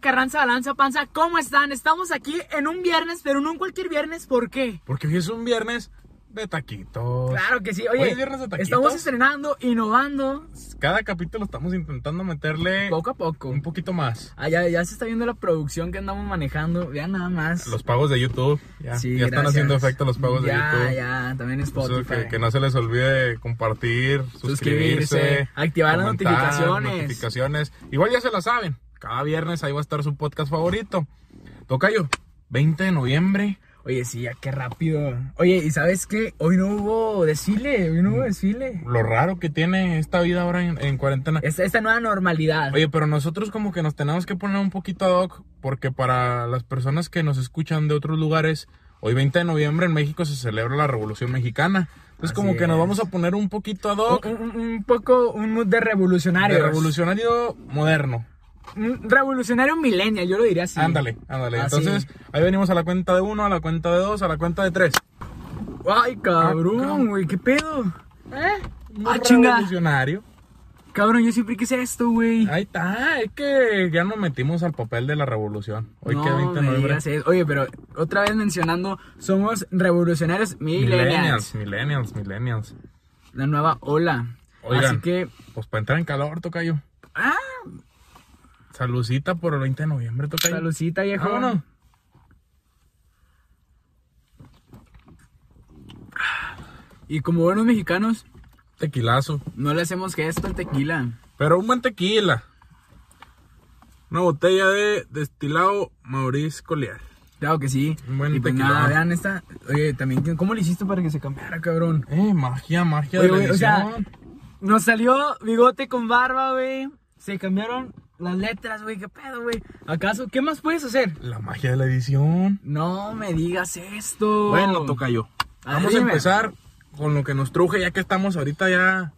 Carranza, balanza, panza, ¿cómo están? Estamos aquí en un viernes, pero no en cualquier viernes, ¿por qué? Porque hoy es un viernes de taquitos. Claro que sí, Hoy oye, es viernes de taquitos. estamos estrenando, innovando, Cada capítulo estamos intentando meterle poco a poco. un poquito más. Ah, ya, ya se está viendo la producción que andamos manejando, vean nada más. Los pagos de YouTube. Ya, Sí, ya están haciendo efecto los pagos de ya, YouTube. Ya, también Eso Spotify. que, que no se les olvide compartir, Suscribirse, suscribirse, activar las notificaciones. notificaciones. Igual ya se la saben. Cada viernes ahí va a estar su podcast favorito. Tocayo, 20 de noviembre. Oye, sí, ya qué rápido. Oye, ¿y sabes qué? Hoy no hubo desfile, hoy no hubo desfile. Lo raro que tiene esta vida ahora en, en cuarentena. Esta, esta nueva normalidad. Oye, pero nosotros como que nos tenemos que poner un poquito ad hoc porque para las personas que nos escuchan de otros lugares, hoy 20 de noviembre en México se celebra la Revolución Mexicana. Entonces Así como que nos es. vamos a poner un poquito ad hoc un, un- un poco un mood de revolucionario. de revolucionario moderno. Un revolucionario millennial, yo lo diría así. Ándale, ándale. Así. Entonces ahí venimos a la cuenta de uno, a la cuenta de dos, a la cuenta de tres. Ay, Ah, cabrón, cabrón. güey, ¿qué pedo? ¿Eh? Muy Ah, chinga. revolucionario. Cabrón, yo siempre quise esto, güey. Ahí está, es que ya nos metimos al papel de la revolución. Hoy no que 20 de noviembre. Oye, pero otra vez mencionando, somos revolucionarios millennials. Millennials, millennials, millennials. La nueva ola. Oigan. Así que, Pues para entrar en calor, Tocayo. ah, Salucita por el 20 de noviembre, Tocayo. saludcita, viejo. Vámonos. Y como buenos mexicanos, Tequilazo. no le hacemos gesto al tequila. Pero un buen tequila. Una botella de destilado Maurice Collier. Claro que sí. Un buen y pues tequila. nada, vean esta. Oye, también, ¿cómo le hiciste para que se cambiara, cabrón? Eh, magia, magia Oye, de la güey, o sea. Nos salió bigote con barba, güey. Se cambiaron las letras, güey. ¿Qué pedo, güey? ¿Acaso? ¿Qué más puedes hacer? La magia de la edición. No me digas esto. Bueno, Tocayo. A Vamos ver, a empezar con lo que nos truje, ya que estamos ahorita ya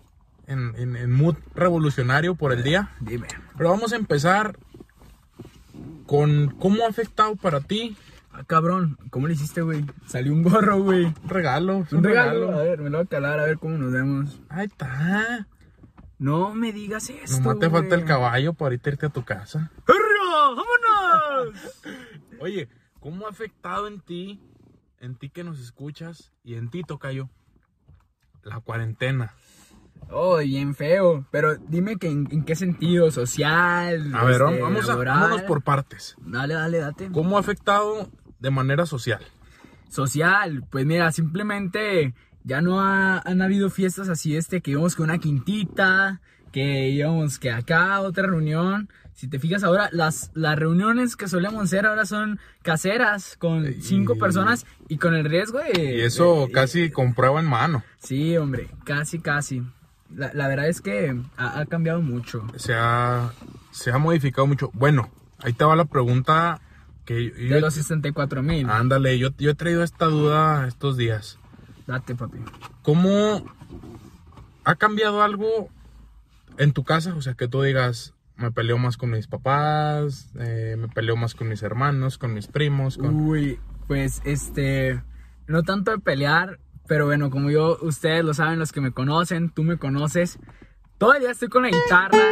en, en, en mood revolucionario por el día. Dime. Pero vamos a empezar con cómo ha afectado para ti Ah, cabrón, ¿cómo le hiciste, güey? Salió un gorro, güey. un regalo. Un regalo. A ver, me lo voy a calar a ver cómo nos vemos. Ahí está. No me digas esto. Nomás te falta el caballo para ahorita irte a tu casa. ¡Hurra! ¡Vámonos! Oye, ¿cómo ha afectado en ti, en ti que nos escuchas y en ti, Tocayo, la cuarentena? Oh, bien feo. Pero dime que en, en qué sentido, social. A ver, este, vamos a, vámonos por partes. Dale, dale, date. ¿Cómo ha afectado de manera social? Social, pues mira, simplemente ya no ha- han habido fiestas así, este, que íbamos con una quintita, que íbamos que acá, otra reunión. Si te fijas ahora, las, las reuniones que solíamos hacer ahora son caseras, con cinco Y- personas y con el riesgo de... Y eso de- casi con prueba en mano. Sí, hombre, casi, casi. La, la verdad es que ha, ha cambiado mucho. Se ha, se ha modificado mucho. Bueno, ahí te va la pregunta que yo... De los 64 mil. Ándale, yo, yo he traído esta duda estos días. Date, papi. ¿Cómo ha cambiado algo en tu casa? O sea, que tú digas, me peleo más con mis papás, eh, me peleo más con mis hermanos, con mis primos, con... Uy, pues este, no tanto de pelear, pero bueno, como yo, ustedes lo saben, los que me conocen, tú me conoces, todo el día estoy con la guitarra,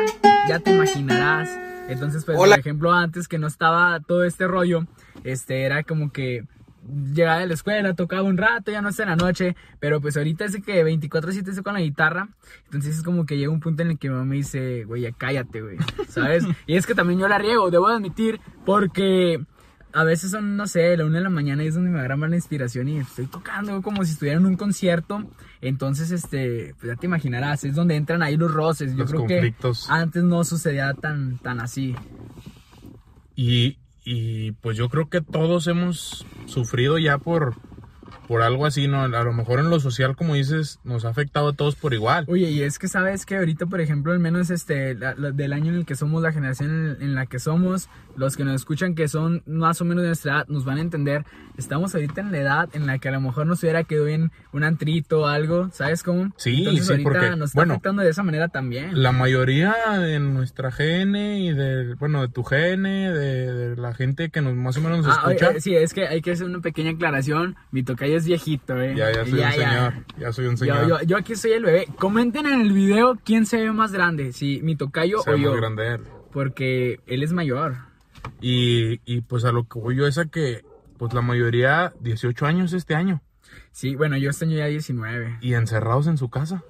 ya te imaginarás. Entonces, pues, por ejemplo, antes que no estaba todo este rollo, este, era como que llegaba de la escuela, tocaba un rato, ya no en la noche, pero pues ahorita es que 24/7 estoy con la guitarra, entonces es como que llega un punto en el que mi mamá me dice, güey, ya cállate, güey, ¿sabes? y es que también yo la riego, debo admitir, porque a veces son, no sé, la una de la mañana y es donde me agarra la inspiración y estoy tocando como si estuviera en un concierto. Entonces, este, pues ya te imaginarás, es donde entran ahí los roces. Yo Los creo conflictos. que antes no sucedía tan, tan así. Y, y pues yo creo que todos hemos sufrido ya por, por algo así, ¿no? A lo mejor en lo social, como dices, nos ha afectado a todos por igual. Oye, y es que sabes que ahorita, por ejemplo, al menos este, la- la- del año en el que somos, la generación en, en la que somos, los que nos escuchan que son más o menos de nuestra edad, nos van a entender. Estamos ahorita en la edad en la que a lo mejor nos hubiera quedado bien un antrito o algo, ¿sabes cómo? Sí, Entonces sí, ahorita porque, nos está bueno, afectando de esa manera también. La mayoría de nuestra GN y de, bueno, de tu GN, de, de la gente que nos más o menos nos Ah, oye, escucha, eh, sí, es que hay que hacer una pequeña aclaración. Mi tocayo es viejito, ¿eh? ya, ya soy un señor, ya soy un Yo, señor. yo, yo aquí soy el bebé. Comenten en el video quién se ve más grande, si mi tocayo Se o ve yo. más grande él. porque él es mayor. Y, y pues a lo que voy yo es a que, pues la mayoría, 18 años este año. Sí, bueno, yo este año ya 19. Y encerrados en su casa.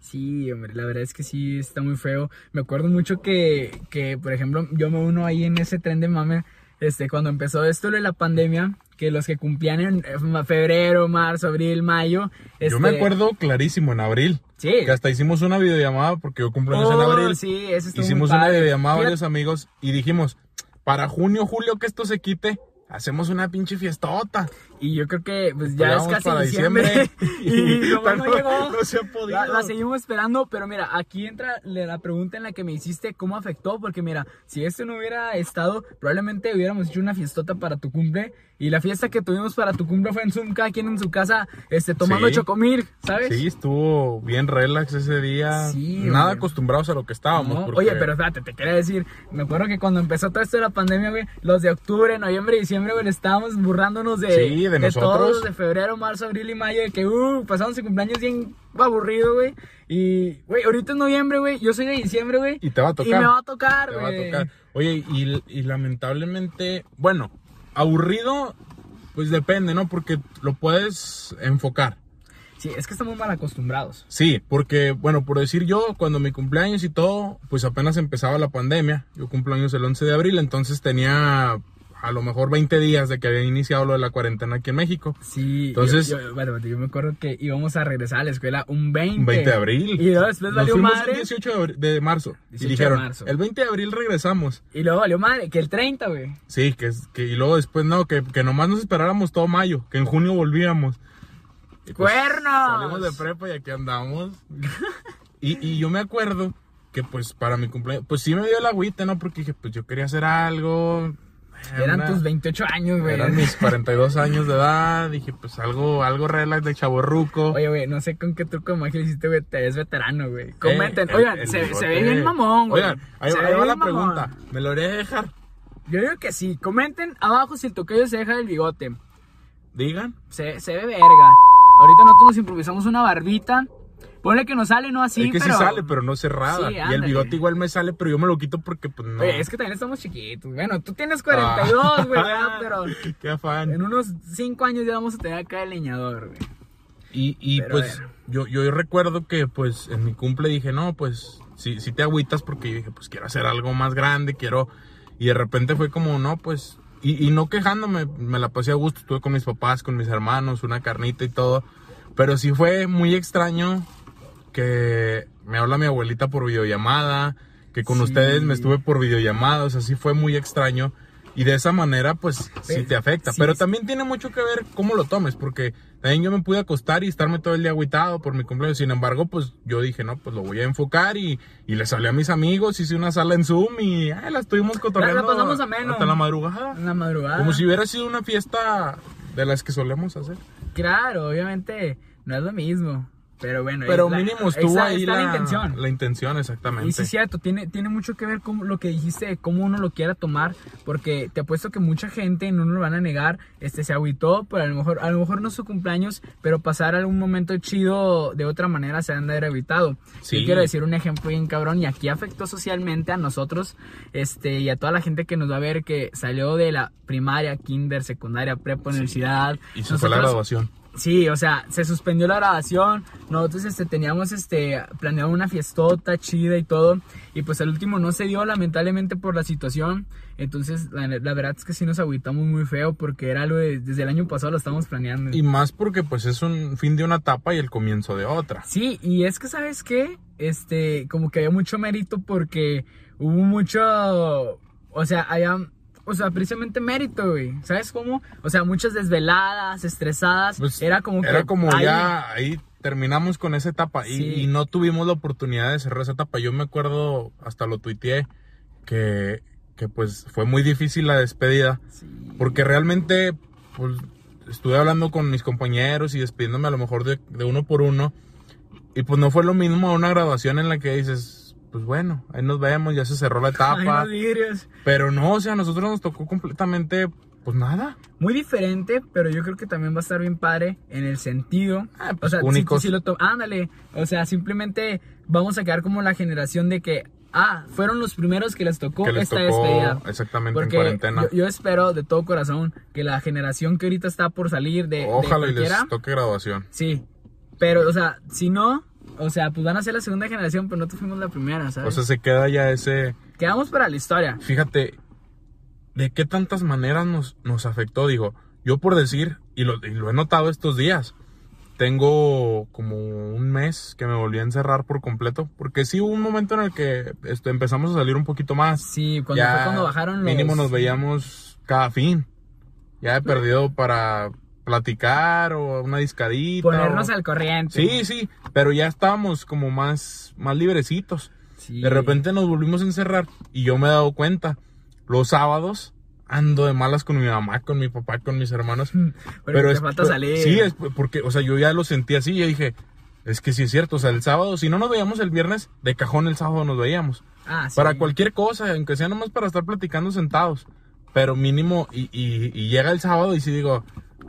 Sí, hombre, la verdad es que sí está muy feo. Me acuerdo mucho que, que por ejemplo, yo me uno ahí en ese tren de mame, este, cuando empezó esto de la pandemia, que los que cumplían en eh, febrero, marzo, abril, mayo. Yo me este, acuerdo clarísimo en abril. Sí. Que hasta hicimos una videollamada porque yo cumplo en Oh, abril. sí, eso Hicimos una videollamada a Fíjate- varios amigos y dijimos, para junio, julio que esto se quite, hacemos una pinche fiestota. Y yo creo que pues ya es casi para diciembre. diciembre. y nomás no No- llegó. no se ha podido. La, la seguimos esperando, pero mira, aquí entra la pregunta en la que me hiciste cómo afectó, porque mira, si esto no hubiera estado, probablemente hubiéramos hecho una fiestota para tu cumple. Y la fiesta que tuvimos para tu cumple fue en Zoom, cada quien en su casa, este, tomando Sí. chocomil, ¿sabes? Sí, estuvo bien relax ese día. Sí, Nada hombre. acostumbrados a lo que estábamos. No, porque- Oye, pero espérate, te quería decir, me acuerdo que cuando empezó todo esto de la pandemia, güey, los de octubre, noviembre diciembre, güey, estábamos burlándonos de, Sí, de nosotros. todos, de febrero, marzo, abril y mayo, de que, uh, pasamos el cumpleaños bien aburrido, güey. Y, güey, ahorita es noviembre, güey, yo soy de diciembre, güey. Y te va a tocar. Y me va a tocar, Te va a güey. tocar. Oye, y, y lamentablemente, bueno, aburrido, pues depende, ¿no? Porque lo puedes enfocar. Sí, es que estamos mal acostumbrados. Sí, porque, bueno, por decir yo, cuando mi cumpleaños y todo, pues apenas empezaba la pandemia. Yo cumplo años el 11 de abril, entonces tenía a lo mejor 20 días de que había iniciado lo de la cuarentena aquí en México. Sí, Entonces- yo, espérate, yo me acuerdo que íbamos a regresar a la escuela un 20. Un 20 de abril. Y luego después Nos valió madre. el 18 de, abri- de marzo. 18 y de dijeron, marzo. el 20 de abril regresamos. Y luego valió madre, que el 30, güey. Sí, que, y luego después no, que, que nomás nos esperáramos todo mayo, que en junio volvíamos. Pues, ¡Cuernos! Salimos de prepa y aquí andamos. y, y yo me acuerdo que pues para mi cumpleaños, pues sí me dio la agüita, ¿no? Porque dije, pues yo quería hacer algo. Eran tus 28 años, güey. Eran mis 42 años de edad, dije, pues algo, algo relax de chaborruco. Oye, güey, no sé con qué truco de magia hiciste, güey. Te ves veterano, güey. Comenten. Eh, el- Oigan, el se, ve bien mamón, güey. Oigan, ahí, ahí va la mamón. pregunta. ¿Me lo haría dejar? Yo digo que sí. Comenten abajo si el toquillo se deja del bigote. Digan. Se, se ve verga. Ahorita nosotros nos improvisamos una barbita. Ponle que nos sale, no así, es que pero... sí sale, pero no cerrada. Sí, y el bigote igual me sale, pero yo me lo quito porque pues no. Oye, es que también estamos chiquitos. Bueno, tú tienes 42, Ah. güey, ¿verdad? pero Qué afán. en unos 5 años ya vamos a tener acá el leñador, güey. Y, y Pero pues yo, yo recuerdo que pues en mi cumple dije, no, pues si, si te agüitas porque yo dije, pues quiero hacer algo más grande, quiero... Y de repente fue como, no, pues... Y, y no quejándome, me la pasé a gusto, estuve con mis papás, con mis hermanos, una carnita y todo. Pero sí fue muy extraño que me habla mi abuelita por videollamada, que con Sí. ustedes me estuve por videollamada, o sea, sí fue muy extraño. Y de esa manera, pues, sí te afecta. sí, Pero sí. también tiene mucho que ver cómo lo tomes, porque también yo me pude acostar y estarme todo el día agüitado por mi cumpleaños. Sin embargo, pues yo dije, no, pues lo voy a enfocar y, y les hablé a mis amigos, hice una sala en Zoom y ay, la estuvimos cotorreando La- la pasamos ameno. hasta la madrugada. En la madrugada. Como si hubiera sido una fiesta de las que solemos hacer. Claro, obviamente no es lo mismo. Pero bueno, Pero mínimo estuvo ahí está la, la intención. la intención, exactamente. Y sí, es cierto, tiene, tiene mucho que ver con lo que dijiste, cómo uno lo quiera tomar, porque te apuesto que mucha gente, no nos lo van a negar, este, se agüitó, pero a lo mejor, a lo mejor no su cumpleaños, pero pasar algún momento chido de otra manera se han de haber evitado. Sí. Yo quiero decir un ejemplo bien cabrón, y aquí afectó socialmente a nosotros, este, y a toda la gente que nos va a ver que salió de la primaria, kinder, secundaria, prepa, universidad. Y se fue la Nosotros- graduación. Sí, o sea, se suspendió la grabación. Nosotros este, teníamos este, planeado una fiestota chida y todo. Y pues al último no se dio, lamentablemente, por la situación. Entonces, la, la verdad es que sí nos agüitamos muy feo porque era algo de- desde el año pasado lo estábamos planeando. Y más porque pues es un fin de una etapa y el comienzo de otra. Sí, y es que, ¿sabes qué? Este, como que había mucho mérito porque hubo mucho. O sea, había. O sea, precisamente mérito, güey. ¿Sabes cómo? O sea, muchas desveladas, estresadas. Pues, era como que. Era como ahí- ya ahí terminamos con esa etapa y, y no tuvimos la oportunidad de cerrar esa etapa. Yo me acuerdo, hasta lo tuiteé, que, que pues fue muy difícil la despedida. Sí. Porque realmente, pues, estuve hablando con mis compañeros y despidiéndome a lo mejor de, de uno por uno. Y pues no fue lo mismo a una graduación en la que dices, pues bueno, ahí nos vemos, ya se cerró la Ay, etapa. los vidrios. Pero no, o sea, a nosotros nos tocó completamente, pues nada. Muy diferente, pero yo creo que también va a estar bien padre en el sentido. Ah, pues, o sea, si- únicos. si lo to- ándale. O sea, simplemente vamos a quedar como la generación de que ah, fueron los primeros que les tocó que les esta tocó despedida. exactamente en cuarentena. yo, yo espero de todo corazón que la generación que ahorita está por salir de, de Ojalá y les toque graduación. sí. Pero, o sea, si no, o sea, pues van a ser la segunda generación, pero no fuimos la primera, ¿sabes? O sea, se queda ya ese... Quedamos para la historia. Fíjate, ¿de qué tantas maneras nos, nos afectó? Digo, yo por decir, y lo, y lo he notado estos días, tengo como un mes que me volví a encerrar por completo, porque sí hubo un momento en el que este, empezamos a salir un poquito más. Sí, cuando Ya fue cuando bajaron los... Mínimo nos veíamos cada fin. Ya he perdido para platicar o una discadita. Ponernos o- al corriente. Sí, sí, pero ya estábamos como más, más librecitos. Sí. De repente nos volvimos a encerrar y yo me he dado cuenta, los sábados ando de malas con mi mamá, con mi papá, con mis hermanos. Pero, te es- falta pero- salir. Sí, es porque, o sea, yo ya lo sentí así y dije, es que sí es cierto, o sea, el sábado, si no nos veíamos el viernes, de cajón el sábado nos veíamos. Ah, sí. Para cualquier cosa, aunque sea nomás para estar platicando sentados. Pero mínimo, y, y- y llega el sábado y sí digo,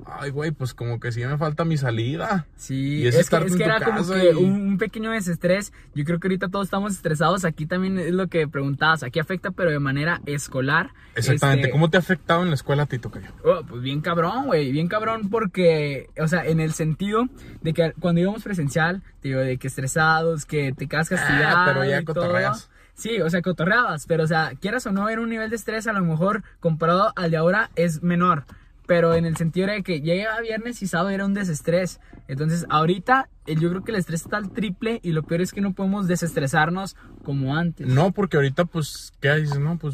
ay, güey, pues como que sí me falta mi salida. Sí, Y es es, que, es que era como que y- un, pequeño desestrés. Yo creo que ahorita todos estamos estresados. Aquí también es lo que preguntabas. Aquí afecta, pero de manera escolar. Exactamente. Este, ¿Cómo te ha afectado en la escuela a ti, Tocayo? oh, pues bien cabrón, güey. Bien cabrón porque, o sea, en el sentido de que cuando íbamos presencial, digo, de que estresados, que te quedas castigado. Ah, pero ya y todo. cotorreas. Sí, o sea, cotorreabas, pero o sea, quieras o no, era un nivel de estrés a lo mejor comparado al de ahora es menor. Pero en el sentido de que llega viernes y sábado era un desestrés. Entonces, ahorita eh, yo creo que el estrés está al triple y lo peor es que no podemos desestresarnos como antes. No, porque ahorita, pues, ¿qué dices? No, pues,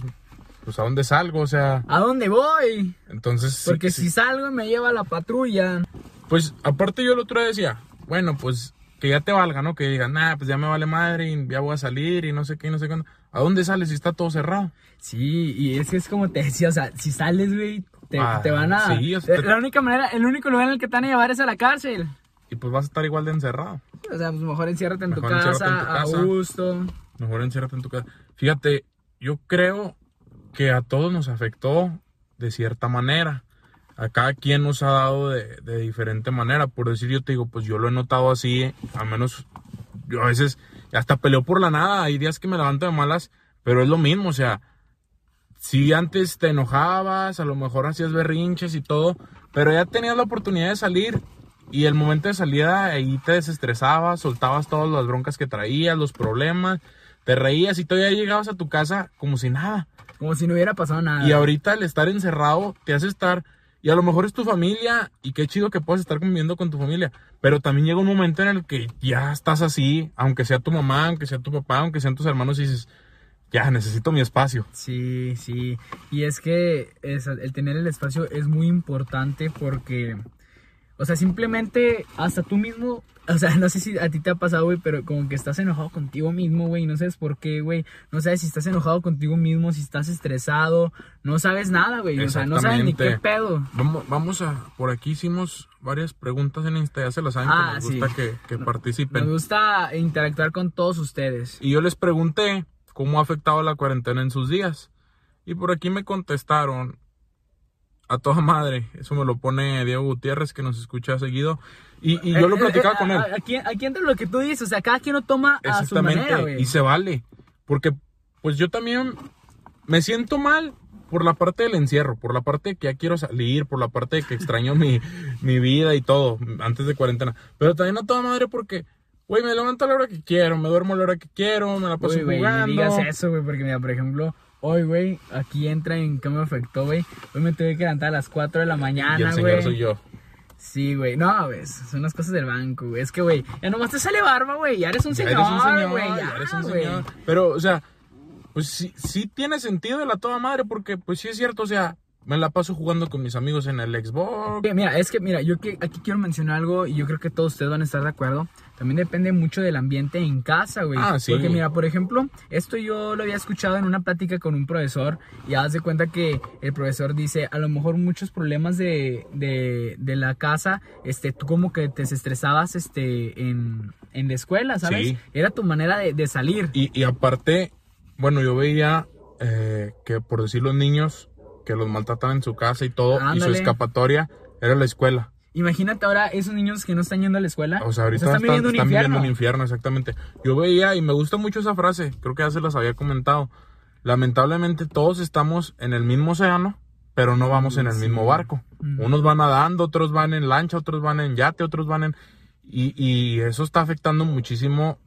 pues, ¿a dónde salgo? O sea, ¿A dónde voy? entonces... sí- Porque sí. si salgo y me lleva la patrulla. Pues, aparte yo el otro día decía, bueno, pues, que ya te valga, ¿no? Que digan, nah, pues ya me vale madre y ya voy a salir y no sé qué, y no sé qué. ¿A dónde sales si está todo cerrado? Sí, y es que es como te decía, o sea, si sales, güey, te, Ah, te van a... sí, sea, te- La única manera, el único lugar en el que te van a llevar es a la cárcel. Y pues vas a estar igual de encerrado. O sea, pues mejor enciérrate en, tu, Mejor enciérrate casa, en tu casa. a gusto. Mejor enciérrate en tu casa. Fíjate, yo creo que a todos nos afectó de cierta manera. A cada quien nos ha dado de, de diferente manera. Por decir, yo te digo, pues yo lo he notado así, al menos yo a veces hasta peleo por la nada. Hay días que me levanto de malas, pero es lo mismo, o sea, si antes te enojabas, a lo mejor hacías berrinches y todo, pero ya tenías la oportunidad de salir y el momento de salida ahí te desestresabas, soltabas todas las broncas que traías, los problemas, te reías y todavía llegabas a tu casa como si nada. Como si no hubiera pasado nada. Y ahorita el estar encerrado te hace estar, y a lo mejor es tu familia, y qué chido que puedas estar conviviendo con tu familia, pero también llega un momento en el que ya estás así, aunque sea tu mamá, aunque sea tu papá, aunque sean tus hermanos, y dices, ya necesito mi espacio. Sí, sí. Y es que es- el tener el espacio es muy importante porque, o sea, simplemente hasta tú mismo, o sea, no sé si a ti te ha pasado, güey, pero como que estás enojado contigo mismo, güey, no sabes por qué, güey, no sabes si estás enojado contigo mismo, si estás estresado, no sabes nada, güey, o sea, no sabes ni qué pedo. Vamos, vamos a, por aquí hicimos varias preguntas en Insta, ya se las saben Ah, que nos sí. gusta que, que Me participen. gusta interactuar con todos ustedes. Y yo les pregunté cómo ha afectado la cuarentena en sus días. Y por aquí me contestaron a toda madre. Eso me lo pone Diego Gutiérrez, que nos escucha seguido. Y, y yo lo Eh, platicaba eh, con él. a- Aquí, aquí entra lo que tú dices, o sea, cada quien lo toma a su Exactamente. manera, güey. y se vale. Porque, pues yo también me siento mal por la parte del encierro, por la parte de que ya quiero salir, por la parte de que extraño mi, mi vida y todo, antes de cuarentena. Pero también a toda madre porque, güey, me levanto a la hora que quiero, me duermo a la hora que quiero, me la paso güey, jugando. ni digas eso, güey, porque mira, por ejemplo, hoy, güey, aquí entra en qué me afectó, güey. Hoy me tuve que levantar a las 4 de la y el mañana, señor güey. soy yo. Sí, güey. No, güey, son las cosas del banco, güey. Es que, güey, ya nomás te sale barba, güey. Ya eres un Ya señor, eres un señor, güey. ya Ya, eres un güey. señor. Pero, o sea, pues sí, sí tiene sentido de la toda madre, porque pues sí es cierto, o sea, me la paso jugando con mis amigos en el Xbox. Mira, es que, mira, yo que, aquí quiero mencionar algo y yo creo que todos ustedes van a estar de acuerdo. También depende mucho del ambiente en casa, güey. Ah, sí. Porque, mira, por ejemplo, esto yo lo había escuchado en una plática con un profesor y haz de cuenta que el profesor dice, a lo mejor muchos problemas de, de, de la casa, este, tú como que te estresabas, este, en, en la escuela, ¿sabes? Sí. Era tu manera de, de salir. Y, y aparte, bueno, yo veía eh, que por decir los niños que los maltratan en su casa y todo, y su escapatoria era la escuela. Imagínate ahora esos niños que no están yendo a la escuela. O sea, ahorita están, están, viviendo un están infierno. viviendo un infierno, exactamente. Yo veía y me gusta mucho esa frase, creo que ya se las había comentado. Lamentablemente todos estamos en el mismo océano, pero no vamos en el mismo barco. Unos van nadando, otros van en lancha, otros van en yate, otros van en... Y, y eso está afectando muchísimo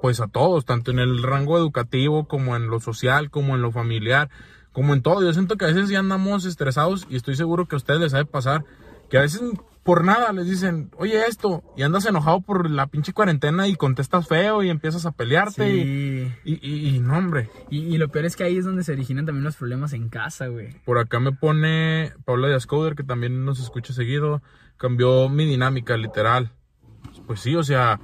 pues a todos, tanto en el rango educativo como en lo social, como en lo familiar, como en todo. Yo siento que a veces ya andamos estresados y estoy seguro que a ustedes les sabe pasar que a veces por nada les dicen, oye esto, y andas enojado por la pinche cuarentena y contestas feo y empiezas a pelearte Sí. y, y, y- y no hombre. Y, lo peor es que ahí es donde se originan también los problemas en casa, güey. Por acá me pone Paula de Ascoder, que también nos escucha seguido, cambió mi dinámica literal. Pues sí, o sea,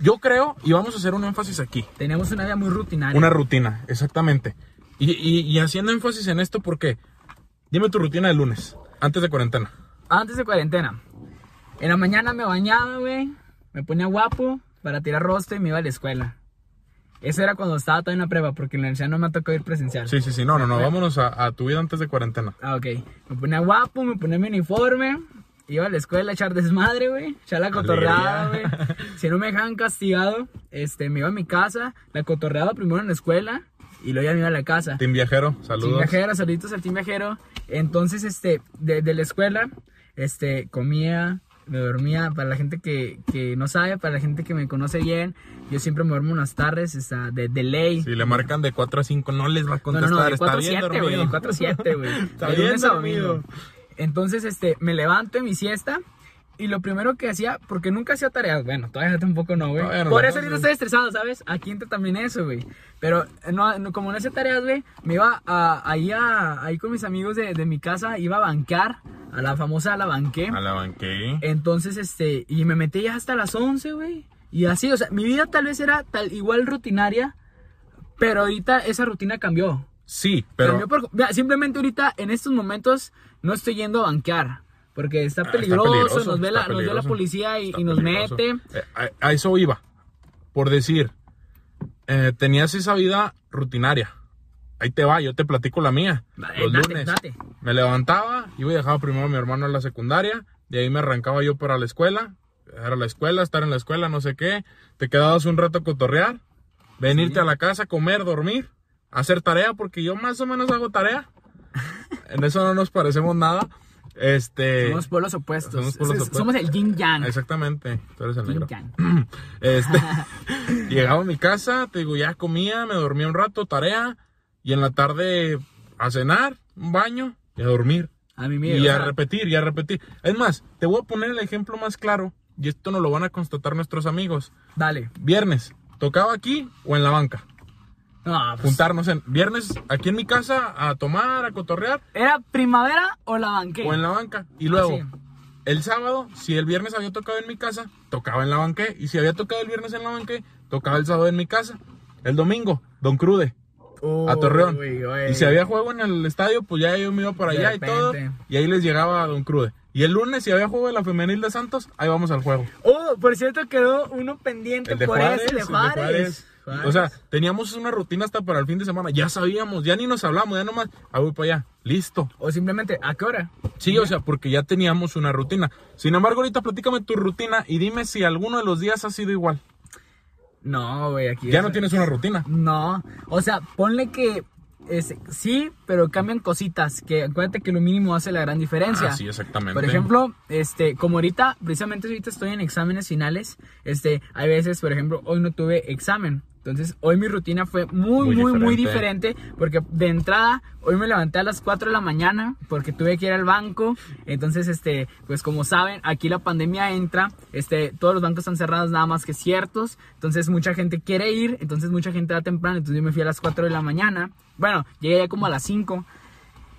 yo creo, y vamos a hacer un énfasis aquí, Tenemos una vida muy rutinaria. Una rutina, exactamente. Y, y- y haciendo énfasis en esto porque, dime tu rutina de lunes, antes de cuarentena. Antes de cuarentena. En la mañana me bañaba, güey. Me ponía guapo para tirar rostro y me iba a la escuela. Eso era cuando estaba todavía en la prueba, porque en la universidad no me tocó ir presencial. Sí, sí, sí, no, no, no, vámonos a, a tu vida antes de cuarentena. Ah, ok. Me ponía guapo, me ponía mi uniforme. Iba a la escuela a echar desmadre, güey. Echar la cotorreada, güey. Si no me dejaban castigado, este, me iba a mi casa. La cotorreaba primero en la escuela y luego ya me iba a la casa. Team Viajero, Team saludos. Viajero, saluditos al Team Viajero. Entonces, este, de, de la escuela, este, comía, me dormía. Para la gente que, que no sabe, para la gente que me conoce bien, yo siempre me duermo unas tardes, esta, de, de ley. Si le marcan de 4 a 5, no les va a No, contestar. no, no, de está 4 a bien 7, güey, de 4 a 7, güey. Está De bien dormido. Entonces, este, me levanto en mi siesta y lo primero que hacía, porque nunca hacía tareas, bueno, todavía tampoco no, güey. No, Por no, eso ahorita estoy estresado, ¿sabes? Aquí entra también eso, güey. Pero no, no, como no hacía tareas, güey, me iba a, ahí, a, ahí con mis amigos de, de mi casa, iba a bancar, a la famosa la banqué. A la banqué. Entonces, este, y me metí ya hasta las 11, güey. Y así, o sea, mi vida tal vez era tal igual rutinaria, pero ahorita esa rutina cambió. Sí, pero Cambió por- simplemente ahorita, en estos momentos, no estoy yendo a banquear. Porque está Ah, está peligroso, peligroso, nos, ve la, nos ve la peligroso. policía y, y nos peligroso. mete. Eh, a, a eso iba. Por decir, eh, tenías esa vida rutinaria. Ahí te va, yo te platico la mía. Dale, Los date, lunes date. me levantaba, iba y dejaba primero a mi hermano en la secundaria, de ahí me arrancaba yo para la escuela, era la escuela, estar en la escuela, no sé qué, te quedabas un rato a cotorrear, venirte a la casa, comer, dormir, hacer tarea, porque yo más o menos hago tarea. En eso no nos parecemos nada. Este. Somos polos opuestos. somos polos Es- opuestos. Somos el yin yang. Exactamente, tú eres el Yin negro. yang. Este, llegaba a mi casa, te digo, ya comía, me dormía un rato, tarea, y en la tarde a cenar, un baño y a dormir. A mí Y a repetir, y a repetir. Es más, te voy a poner el ejemplo más claro, y esto nos lo van a constatar nuestros amigos. Dale. Viernes, ¿tocaba aquí o en la banca? No, pues, Juntarnos en viernes aquí en mi casa a tomar, a cotorrear, ¿Era primavera o la banqué? o en la banca. Y luego, Ah, sí. el sábado, si el viernes había tocado en mi casa, tocaba en la banqué. Y si había tocado el viernes en la banqué, tocaba el sábado en mi casa. El domingo, Don Crude, a Torreón. Y si había juego en el estadio, pues ya yo me iba para De allá y todo. repente. Y ahí les llegaba a Don Crude. Y el lunes, si había juego de la femenil de Santos, ahí vamos al juego. Oh, por cierto, quedó uno pendiente El de por Juárez, ese de el de Juárez. O sea, teníamos una rutina hasta para el fin de semana. Ya sabíamos, ya ni nos hablamos, ya nomás, ah, voy para allá. Listo. O simplemente, ¿a qué hora? Sí, o sea, porque ya teníamos una rutina. Sin embargo, ahorita platícame tu rutina y dime si alguno de los días ha sido igual. No, güey, aquí. Ya es- no tienes una rutina. No, o sea, ponle que es, sí, pero cambian cositas. Que acuérdate que lo mínimo hace la gran diferencia. Ah, sí, exactamente. Por ejemplo, este, como ahorita, precisamente ahorita estoy en exámenes finales, este, hay veces, por ejemplo, hoy no tuve examen. Entonces, hoy mi rutina fue muy, Muy muy, diferente. Porque de entrada, hoy me levanté a las 4 de la mañana porque tuve que ir al banco. Entonces, este, pues como saben, aquí la pandemia entra. Este, todos los bancos están cerrados nada más que ciertos. Entonces, mucha gente quiere ir. Entonces, mucha gente va temprano. Entonces, yo me fui a las 4 de la mañana. Bueno, llegué ya como a las 5.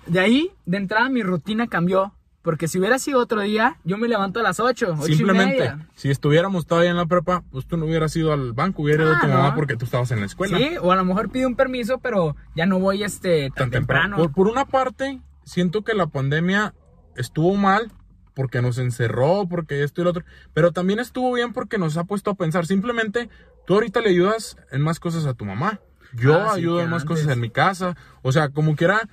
De ahí, de entrada, mi rutina cambió. Porque si hubiera sido otro día, yo me levanto a las 8, 8 y Simplemente, media. si estuviéramos todavía en la prepa, pues tú no hubieras ido al banco, hubiera ido Ah, tu mamá no. porque tú estabas en la escuela. Sí, o a lo mejor pido un permiso, pero ya no voy este, tan, tan temprano. temprano. Por, por una parte, siento que la pandemia estuvo mal porque nos encerró, porque esto y lo otro, pero también estuvo bien porque nos ha puesto a pensar. Simplemente, tú ahorita le ayudas en más cosas a tu mamá. Yo Ah, sí, ayudo que en más antes. cosas en mi casa. O sea, como quiera,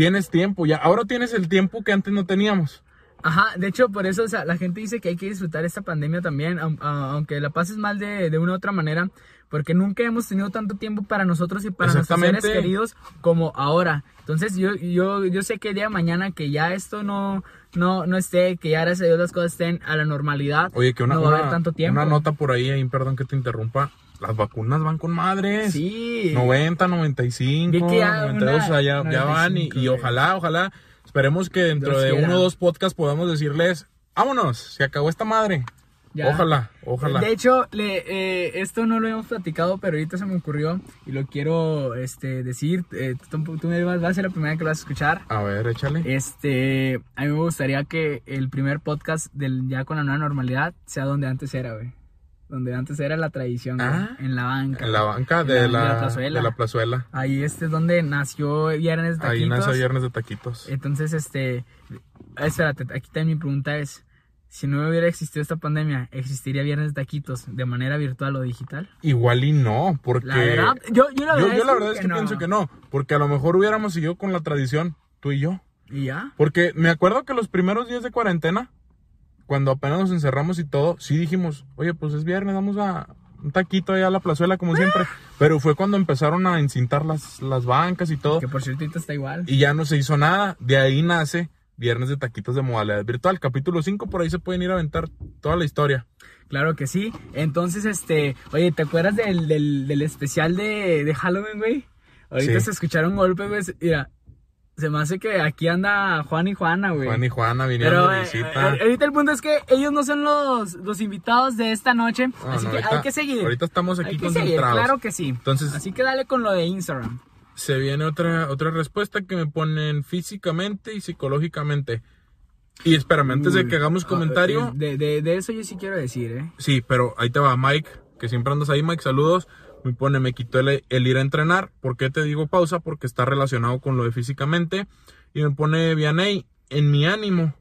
tienes tiempo. Ya, ahora tienes el tiempo que antes no teníamos. Ajá, de hecho, por eso, o sea, la gente dice que hay que disfrutar esta pandemia también, aun- a- aunque la pases mal de, de una u otra manera, porque nunca hemos tenido tanto tiempo para nosotros y para nuestros seres queridos como ahora. Entonces, yo, yo, yo sé que el día de mañana que ya esto no, no, no esté, que ya gracias a Dios las cosas estén a la normalidad, Oye, que una, no va a una- haber tanto tiempo. una nota por ahí, ahí, perdón que te interrumpa. Las vacunas van con madres. Sí. 90, 95, Vi que ya 92, una- o sea, ya, ya van y, 95, y güey. ojalá, ojalá, esperemos que dentro Dios de quiera. uno o dos podcasts podamos decirles, vámonos, se acabó esta madre. Ya. Ojalá, ojalá. De hecho, le, eh, esto no lo hemos platicado, pero ahorita se me ocurrió y lo quiero este, decir. eh, tú, tú me vas, vas a ser la primera que lo vas a escuchar. A ver, échale. Este, a mí me gustaría que el primer podcast del ya con la nueva normalidad sea donde antes era, güey. Donde antes era la tradición, Ah. en la banca. en la banca En de la- la, de la plazuela. de la plazuela. Ahí este es donde nació Viernes de Ahí Taquitos. nace Viernes de Taquitos. Entonces, este, espérate, aquí también mi pregunta es, si no hubiera existido esta pandemia, ¿existiría Viernes de Taquitos de manera virtual o digital? Igual y no, porque... La verdad, yo, yo la yo, verdad, yo la es verdad es que pienso que no, porque a lo mejor hubiéramos seguido con la tradición, tú y yo. ¿Y ya? Porque me acuerdo que los primeros días de cuarentena, cuando apenas nos encerramos y todo, sí dijimos, oye, pues es viernes, vamos a un taquito allá a la plazuela como siempre. Pero fue cuando empezaron a encintar las, las bancas y todo. Que por cierto está igual. Y ya no se hizo nada. De ahí nace Viernes de Taquitos de Modalidad Virtual. Capítulo 5, por ahí se pueden ir a aventar toda la historia. Claro que sí. Entonces, este, oye, ¿te acuerdas del, del, del especial de, de Halloween, güey? Ahorita Sí. se escucharon golpes, güey. Mira, se me hace que aquí anda Juan y Juana, güey. Juan y Juana vinieron de eh, visita. eh, ahorita el punto es que ellos no son los, los invitados de esta noche. No, así no, que ahorita- hay que seguir. ahorita estamos aquí hay que seguir, concentrados. claro que sí. Entonces- así que dale con lo de Instagram. Se viene otra, otra respuesta que me ponen físicamente y psicológicamente. Y espérame, antes de que hagamos ah, comentario. eh, De, de, de eso yo sí quiero decir, ¿eh? Sí, pero ahí te va Mike, que siempre andas ahí, Mike, saludos. Me pone, me quitó el, el ir a entrenar. ¿Por qué te digo pausa? Porque está relacionado con lo de físicamente. Y me pone Vianey, en mi ánimo.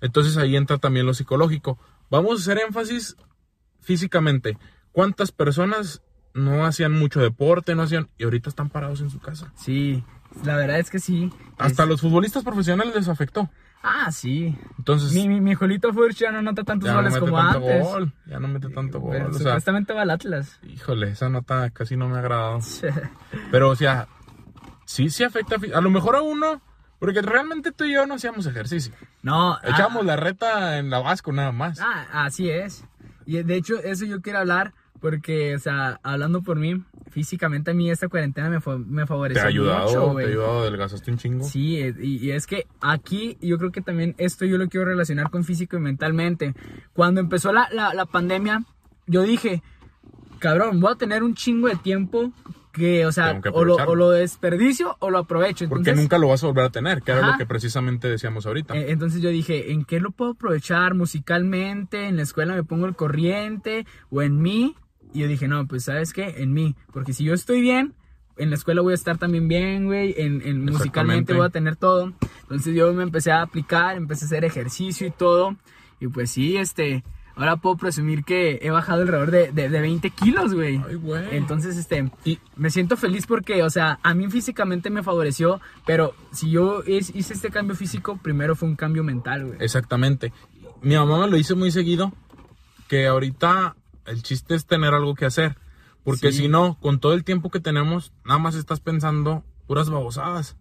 Entonces ahí entra también lo psicológico. Vamos a hacer énfasis físicamente. ¿Cuántas personas no hacían mucho deporte, no hacían, y ahorita están parados en su casa? Sí, la verdad es que sí. Hasta Es- los futbolistas profesionales les afectó. Ah, sí. Entonces, Mi, mi, mi Jolito Furch ya no nota tantos ya no goles mete como tanto antes. gol. Ya no mete tanto gol. Pero o sea, supuestamente va al Atlas. híjole, esa nota casi no me ha agradado. Pero, o sea, sí, sí afecta. A lo mejor a uno, porque realmente tú y yo no hacíamos ejercicio. no, Echábamos ah, la reta en la Vasco nada más. Ah, así es. Y de hecho, eso yo quiero hablar porque, o sea, hablando por mí, físicamente a mí esta cuarentena me, fa- me te favoreció ha ayudado, mucho, te ha ayudado, adelgazaste un chingo. Sí, eh, y, y es que aquí yo creo que también esto yo lo quiero relacionar con físico y mentalmente. Cuando empezó la, la, la pandemia, yo dije, cabrón, voy a tener un chingo de tiempo que, o sea, que o lo, aprovecharlo. o lo desperdicio o lo aprovecho. Porque nunca lo vas a volver a tener, que era lo que precisamente decíamos ahorita. eh, entonces yo dije, ¿en qué lo puedo aprovechar musicalmente? En la escuela me pongo el corriente o en mí. Y yo dije, no, pues sabes qué, en mí. Porque si yo estoy bien, en la escuela voy a estar también bien, güey. En, en musicalmente voy a tener todo. Entonces yo me empecé a aplicar, empecé a hacer ejercicio y todo. Y pues sí, este, ahora puedo presumir que he bajado alrededor de, de, de 20 kilos, güey. Ay, güey. Entonces, este, Y- me siento feliz porque, o sea, a mí físicamente me favoreció, pero si yo es- hice este cambio físico, primero fue un cambio mental, güey. Exactamente. Mi mamá me lo dice muy seguido, que ahorita el chiste es tener algo que hacer. Porque Sí. si no, con todo el tiempo que tenemos, nada más estás pensando puras babosadas.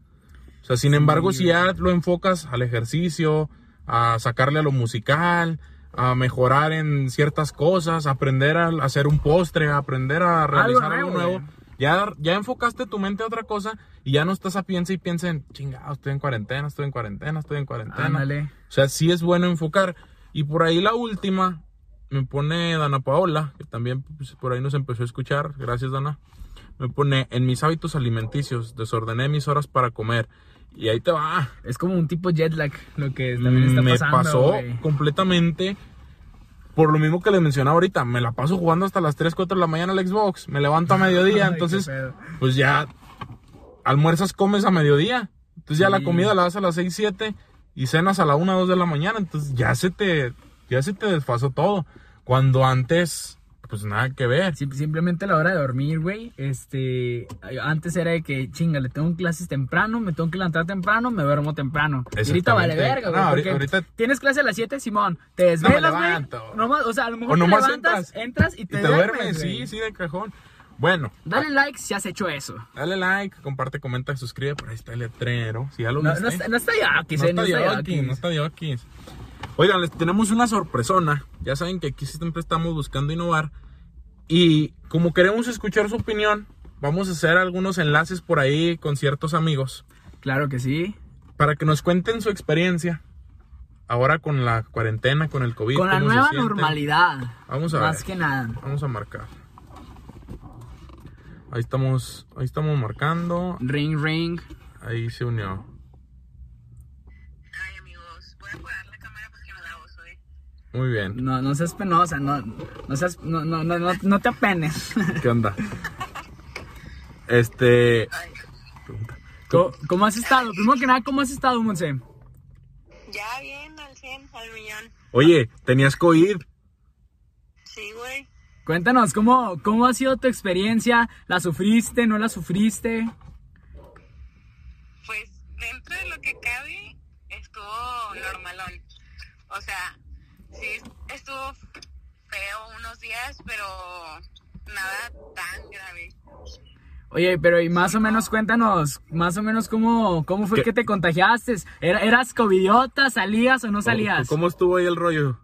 O sea, sin embargo, si ya lo enfocas al ejercicio, a sacarle a lo musical, a mejorar en ciertas cosas, a aprender a hacer un postre, a aprender a realizar algo nuevo, ya, ya enfocaste tu mente a otra cosa y ya no estás a piensa y piensa en, chingado, estoy en cuarentena, estoy en cuarentena, estoy en cuarentena. Ándale. O sea, sí es bueno enfocar. Y por ahí la última me pone Dana Paola, que también pues, por ahí nos empezó a escuchar. Gracias, Dana. Me pone, en mis hábitos alimenticios, desordené mis horas para comer. Y ahí te va. Es como un tipo jet lag lo que también está Mm, me pasando, pasó güey. completamente. Por lo mismo que les mencionaba ahorita, me la paso jugando hasta las 3, 4 de la mañana al Xbox. Me levanto a mediodía, Ay, entonces, pues ya almuerzas, comes a mediodía. Entonces ya la comida la das a las 6, 7 y cenas a la 1, 2 de la mañana. Entonces ya se te, ya se te desfasó todo. Cuando antes, pues nada que ver. Sim- simplemente a la hora de dormir, güey, este, antes era de que, chinga, le tengo clases temprano, me tengo que levantar temprano, me duermo temprano. Y ahorita vale verga, güey, No, ahorita- tienes clase a las 7, Simón, te desvelas, güey, nomás, o sea, a lo mejor O te levantas, entras. entras y Y te, te duermes, sí, sí, de cajón. Bueno, Dale like si has hecho eso. dale like, comparte, comenta, suscribe. Por ahí está el letrero. Si ya lo No, viste. no está, no está Yakis, No está no está Yoki, no está Yoki. Oigan, les tenemos una sorpresona. Ya saben que aquí siempre estamos buscando innovar. Y como queremos escuchar su opinión, vamos a hacer algunos enlaces por ahí con ciertos amigos Claro que sí. para que nos cuenten su experiencia. Ahora con la cuarentena, con el COVID. Con la nueva normalidad. Vamos a Más ver. que nada. Vamos a marcar. Ahí estamos, ahí estamos marcando. Ring, ring. Ahí se unió. Ay, amigos, voy a Muy bien. No, no seas penosa, no, no seas, no, no, no, no, no te apenes. ¿Qué onda? Este. ¿Cómo, cómo has estado? Primero que nada, ¿cómo has estado, Monse? ya bien, al 100, al millón. Oye, tenías COVID. Sí, güey. Cuéntanos, ¿cómo, ¿cómo ha sido tu experiencia? ¿La sufriste? ¿No la sufriste? Pues dentro de lo que cabe, estuvo normalón. O sea, sí, estuvo feo unos días, pero nada tan grave. Oye, pero y más o menos cuéntanos, más o menos cómo, cómo fue ¿Qué? que te contagiaste. ¿Era- ¿Eras covidiota? ¿Salías o no salías? ¿Cómo estuvo ahí el rollo?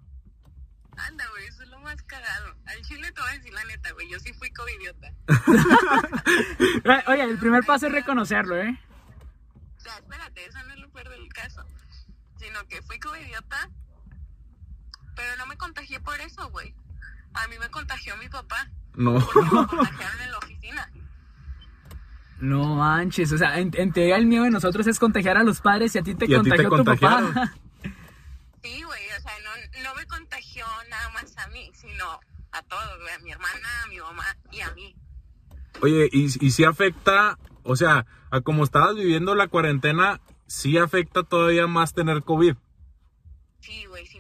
Anda, güey, eso es lo más cagado. Al chile te voy a decir la neta, güey. Yo sí fui covidiota. Eh, Oye, el primer paso es reconocerlo, ¿eh? O sea, espérate, eso no es lo peor del caso. Sino que fui covidiota, pero no me contagié por eso, güey. A mí me contagió mi papá, No. porque me contagiaron en la oficina. No manches, o sea, en, en teoría el miedo de nosotros es contagiar a los padres y a ti te Y a ti te contagió tu papá. contagiaron. Sí, güey, o sea, no, no me contagió nada más a mí, sino a todos, güey, a mi hermana, a mi mamá y a mí. Oye, y, y si afecta, o sea, a como estabas viviendo la cuarentena, sí afecta todavía más tener COVID. Sí, güey, sí.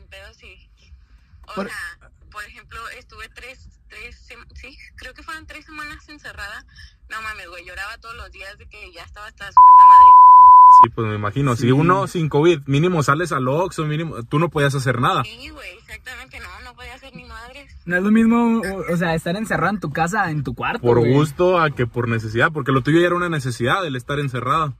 O Por- sea, por ejemplo, estuve tres, tres, sí, creo que fueron tres semanas encerrada. No mames, güey, lloraba todos los días de que ya estaba hasta su puta madre. Sí, pues me imagino. Sí. Si uno sin COVID, mínimo sales al Oxxo, mínimo, tú no podías hacer nada. Sí, güey, exactamente, no, no podía ser ni madres. No es lo mismo, o, o sea, estar encerrado en tu casa, en tu cuarto. Por güey. gusto a que por necesidad, porque lo tuyo ya era una necesidad, el estar encerrado.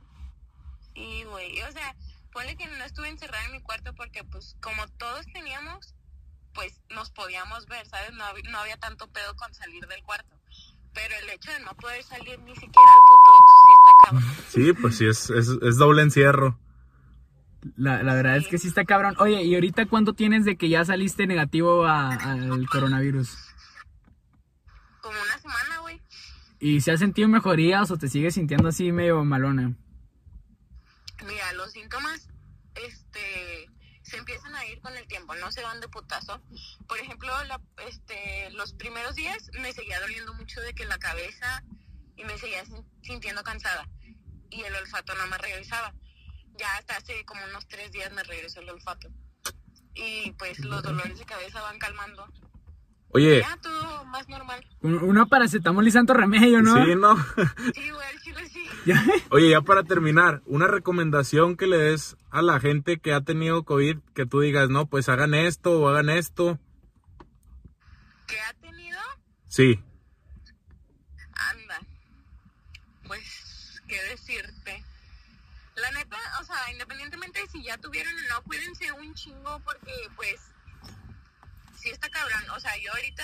Sí, güey, o sea, ponle que no estuve encerrada en mi cuarto porque, pues, como todos teníamos, pues, nos podíamos ver, ¿sabes? No, no había tanto pedo con salir del cuarto. Pero el hecho de no poder salir ni siquiera al puto Oxxo sí está cabrón. Sí, pues sí, es, es, es doble encierro. La, la verdad es que sí está cabrón. Oye, ¿y ahorita cuánto tienes de que ya saliste negativo a- al coronavirus? Como una semana, güey. ¿Y si has sentido mejorías o te sigues sintiendo así medio malona? Mira, los síntomas, se empiezan a ir con el tiempo, no se van de putazo. Por ejemplo, la- este, los primeros días me seguía doliendo mucho de que la cabeza y me seguía sin- sintiendo cansada y el olfato no me regresaba. Ya hasta hace como unos tres días me regresó el olfato. Y pues los dolores de cabeza van calmando. Oye, Ya todo más normal. Un- Una paracetamol y santo remedio, ¿no? sí, ¿no? Sí, güey, sí. Ya- Oye, ya para terminar, una recomendación que le des a la gente que ha tenido COVID, que tú digas, no, pues hagan esto o hagan esto. ¿Qué ha tenido? Sí, Anda. Pues, ¿qué decirte? La neta, o sea, independientemente de si ya tuvieron o no, cuídense un chingo porque, pues, sí está cabrón. O sea, yo ahorita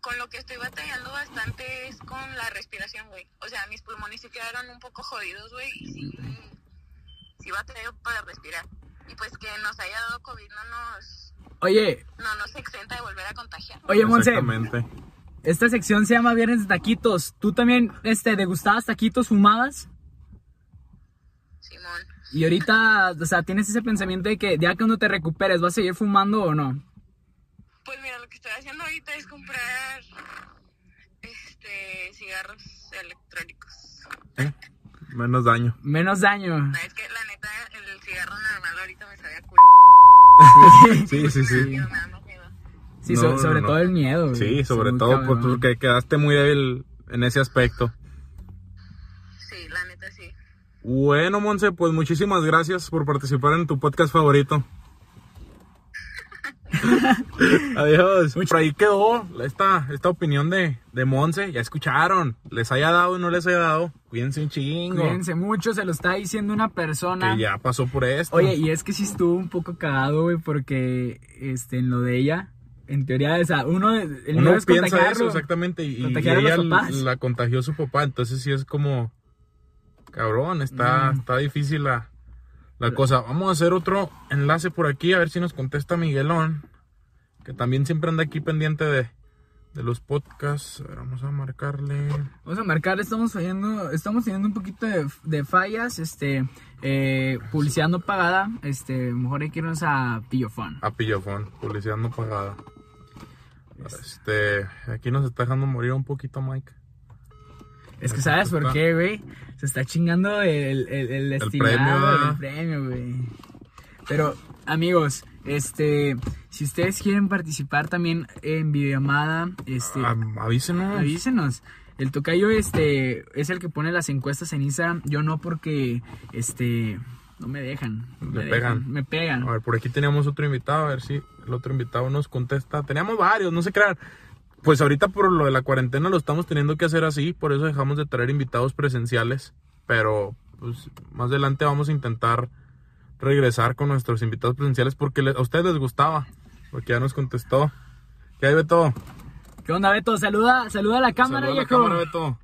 con lo que estoy batallando bastante es con la respiración, güey. O sea, mis pulmones sí quedaron un poco jodidos, güey, y sí, sí batallo para respirar. Y pues que nos haya dado COVID no nos, Oye, no nos exenta de volver a contagiar. oye, Monse, exactamente. esta sección se llama Viernes de Taquitos. ¿Tú también este, degustabas taquitos, fumabas? Simón. Y ahorita, o sea, tienes ese pensamiento de que ya cuando te recuperes, ¿vas a seguir fumando o no? Pues mira, lo que estoy haciendo ahorita es comprar este cigarros electrónicos. Menos daño. Menos daño. No, es que la neta, el cigarro normal ahorita me sabía culo. Sí, sí, sí. Me da más miedo. Sí, No, so- no, sobre no. todo el miedo, güey. Sí, sobre todo porque quedaste muy débil en ese aspecto. Sí, la neta sí. Bueno, Monse, pues muchísimas gracias por participar en tu podcast favorito. Adiós. Por ahí quedó esta, esta opinión de, de Monse. Ya escucharon. Les haya dado o no les haya dado. Cuídense un chingo. Cuídense mucho, se lo está diciendo una persona. Que ya pasó por esto. Oye, y es que sí estuvo un poco cagado, güey, porque este, en lo de ella, en teoría, o sea, uno, el Uno es piensa eso exactamente y, y ella la contagió su papá, entonces sí es como cabrón, está, Mm. está difícil la, la cosa. Vamos a hacer otro enlace por aquí a ver si nos contesta Miguelón, que también siempre anda aquí pendiente de, de los podcasts. A ver, vamos a marcarle Vamos a marcar, estamos fallando, estamos teniendo un poquito de, de fallas, este, eh, publicidad no pagada, este, mejor hay que irnos a Pillofón. a Pillofón, publicidad no pagada. Este, aquí nos está dejando morir un poquito Mike. Es que sabes por qué, güey, se está chingando el, el, el estimado, premio, ¿verdad? el premio, güey. Pero, amigos, este, si ustedes quieren participar también en videollamada, este, Ah, avísenos. Avísenos. El tocayo este es el que pone las encuestas en Instagram. Yo no porque este no me dejan. Me pegan. dejan, me pegan. A ver, por aquí teníamos otro invitado, a ver si el otro invitado nos contesta. Teníamos varios, no se crean. Pues ahorita por lo de la cuarentena lo estamos teniendo que hacer así, por eso dejamos de traer invitados presenciales. Pero pues más adelante vamos a intentar regresar con nuestros invitados presenciales porque a ustedes les gustaba, porque ya nos contestó. ¿Qué hay, Beto? ¿Qué onda, Beto? Saluda, saluda a la cámara, Saluda a la viejo. cámara, Beto.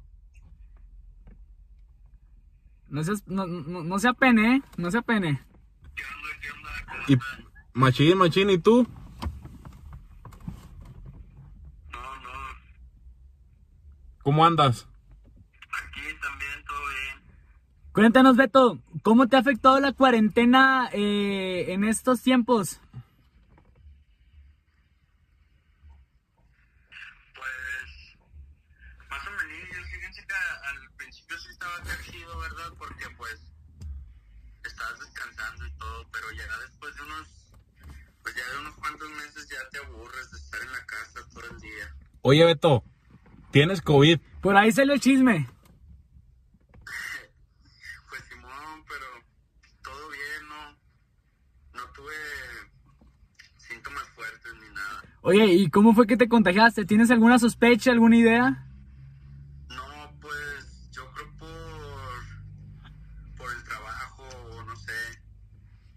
No, seas, no, no, no se apene, ¿eh? No se apene. Y Machín, Machín, ¿y tú? No, no, ¿Cómo andas? aquí también todo bien. Cuéntanos, Beto, ¿cómo te ha afectado la cuarentena eh, en estos tiempos? Pues, más o menos, fíjense que al principio sí estaba crecido, ¿verdad? Porque pues estabas descansando y todo, pero ya después de unos, pues ya de unos cuantos meses ya te aburres de estar en la casa todo el día. Oye, Beto, ¿tienes COVID? Por ahí sale el chisme. Pues Simón, pero todo bien, ¿no? No tuve síntomas fuertes ni nada. Oye, ¿y cómo fue que te contagiaste? ¿Tienes alguna sospecha, alguna idea? No, pues yo creo por, por el trabajo o no sé.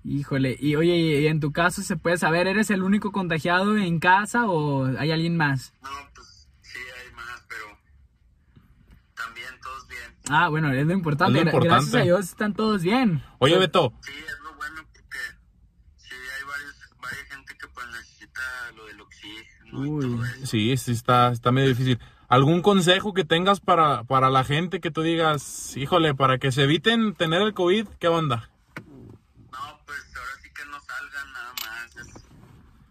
Híjole, y oye, y en tu caso se puede saber, ¿eres el único contagiado en casa o hay alguien más? No, pues sí hay más, pero también todos bien. Ah, bueno, es lo importante. Es lo Gra- Gracias importante. a Dios están todos bien. Oye, Beto, Sí, es lo bueno porque sí hay varios, varias gente que pues necesita lo del oxígeno Uy. y todo eso. Sí, sí está, está medio difícil. ¿Algún consejo que tengas para, para la gente que tú digas, híjole, para que se eviten tener el COVID? ¿Qué onda? No, pues ahora sí que no salgan nada más. Es,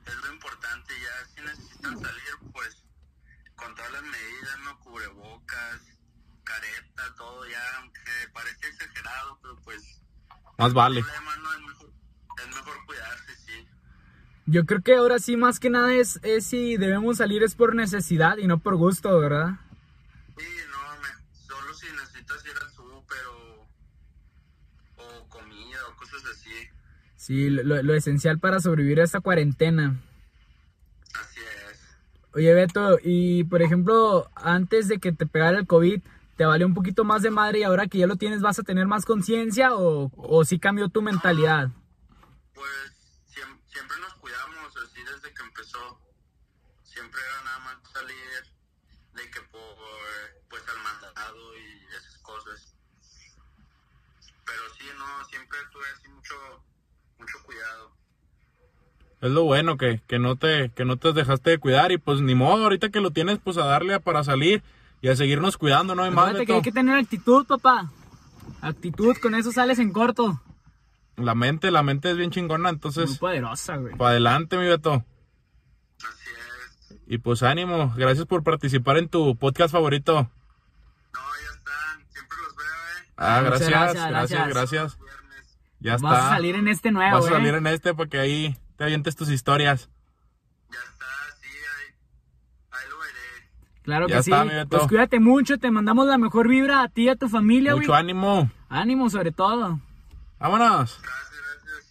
es lo importante. Ya si necesitan salir, pues con todas las medidas, ¿no? Cubrebocas, careta, todo ya, aunque parece exagerado, pero pues Más vale. problema no es mejor, es mejor cuidarse, sí. Yo creo que ahora sí, más que nada, es, es si debemos salir es por necesidad y no por gusto, ¿verdad? Sí, no, me- solo si necesitas ir al súper o, o comida o cosas así. Sí, lo, lo esencial para sobrevivir a esta cuarentena. Así es. Oye, Beto, y por ejemplo, antes de que te pegara el COVID, ¿te valió un poquito más de madre y ahora que ya lo tienes vas a tener más conciencia o, o sí cambió tu mentalidad? Pues siem- siempre nos cuidamos así desde que empezó. Siempre era nada más salir de que por pues al mandado y esas cosas. Pero sí, no, siempre tuve así mucho mucho cuidado. Es lo bueno que, que no te, que no te dejaste de cuidar y pues ni modo, ahorita que lo tienes, pues a darle para salir y a seguirnos cuidando, no hay más. Acuérdate que hay que tener actitud, papá. Actitud, con eso sales en corto. La mente, la mente es bien chingona, Muy entonces, poderosa, güey. para adelante, mi Beto. Así es. Y pues ánimo, gracias por participar en tu podcast favorito. No, ya están. Siempre los veo, eh. Ah, gracias, gracias, gracias, gracias. Ya está. Vas a salir en este nuevo, Vas a ¿eh? salir en este para que ahí te avientes tus historias. Ya está, sí, Claro Ya que está, sí. mi Beto. Pues cuídate mucho, te mandamos la mejor vibra a ti y a tu familia, güey. Mucho ánimo. Ánimo sobre todo. Vámonos. Gracias,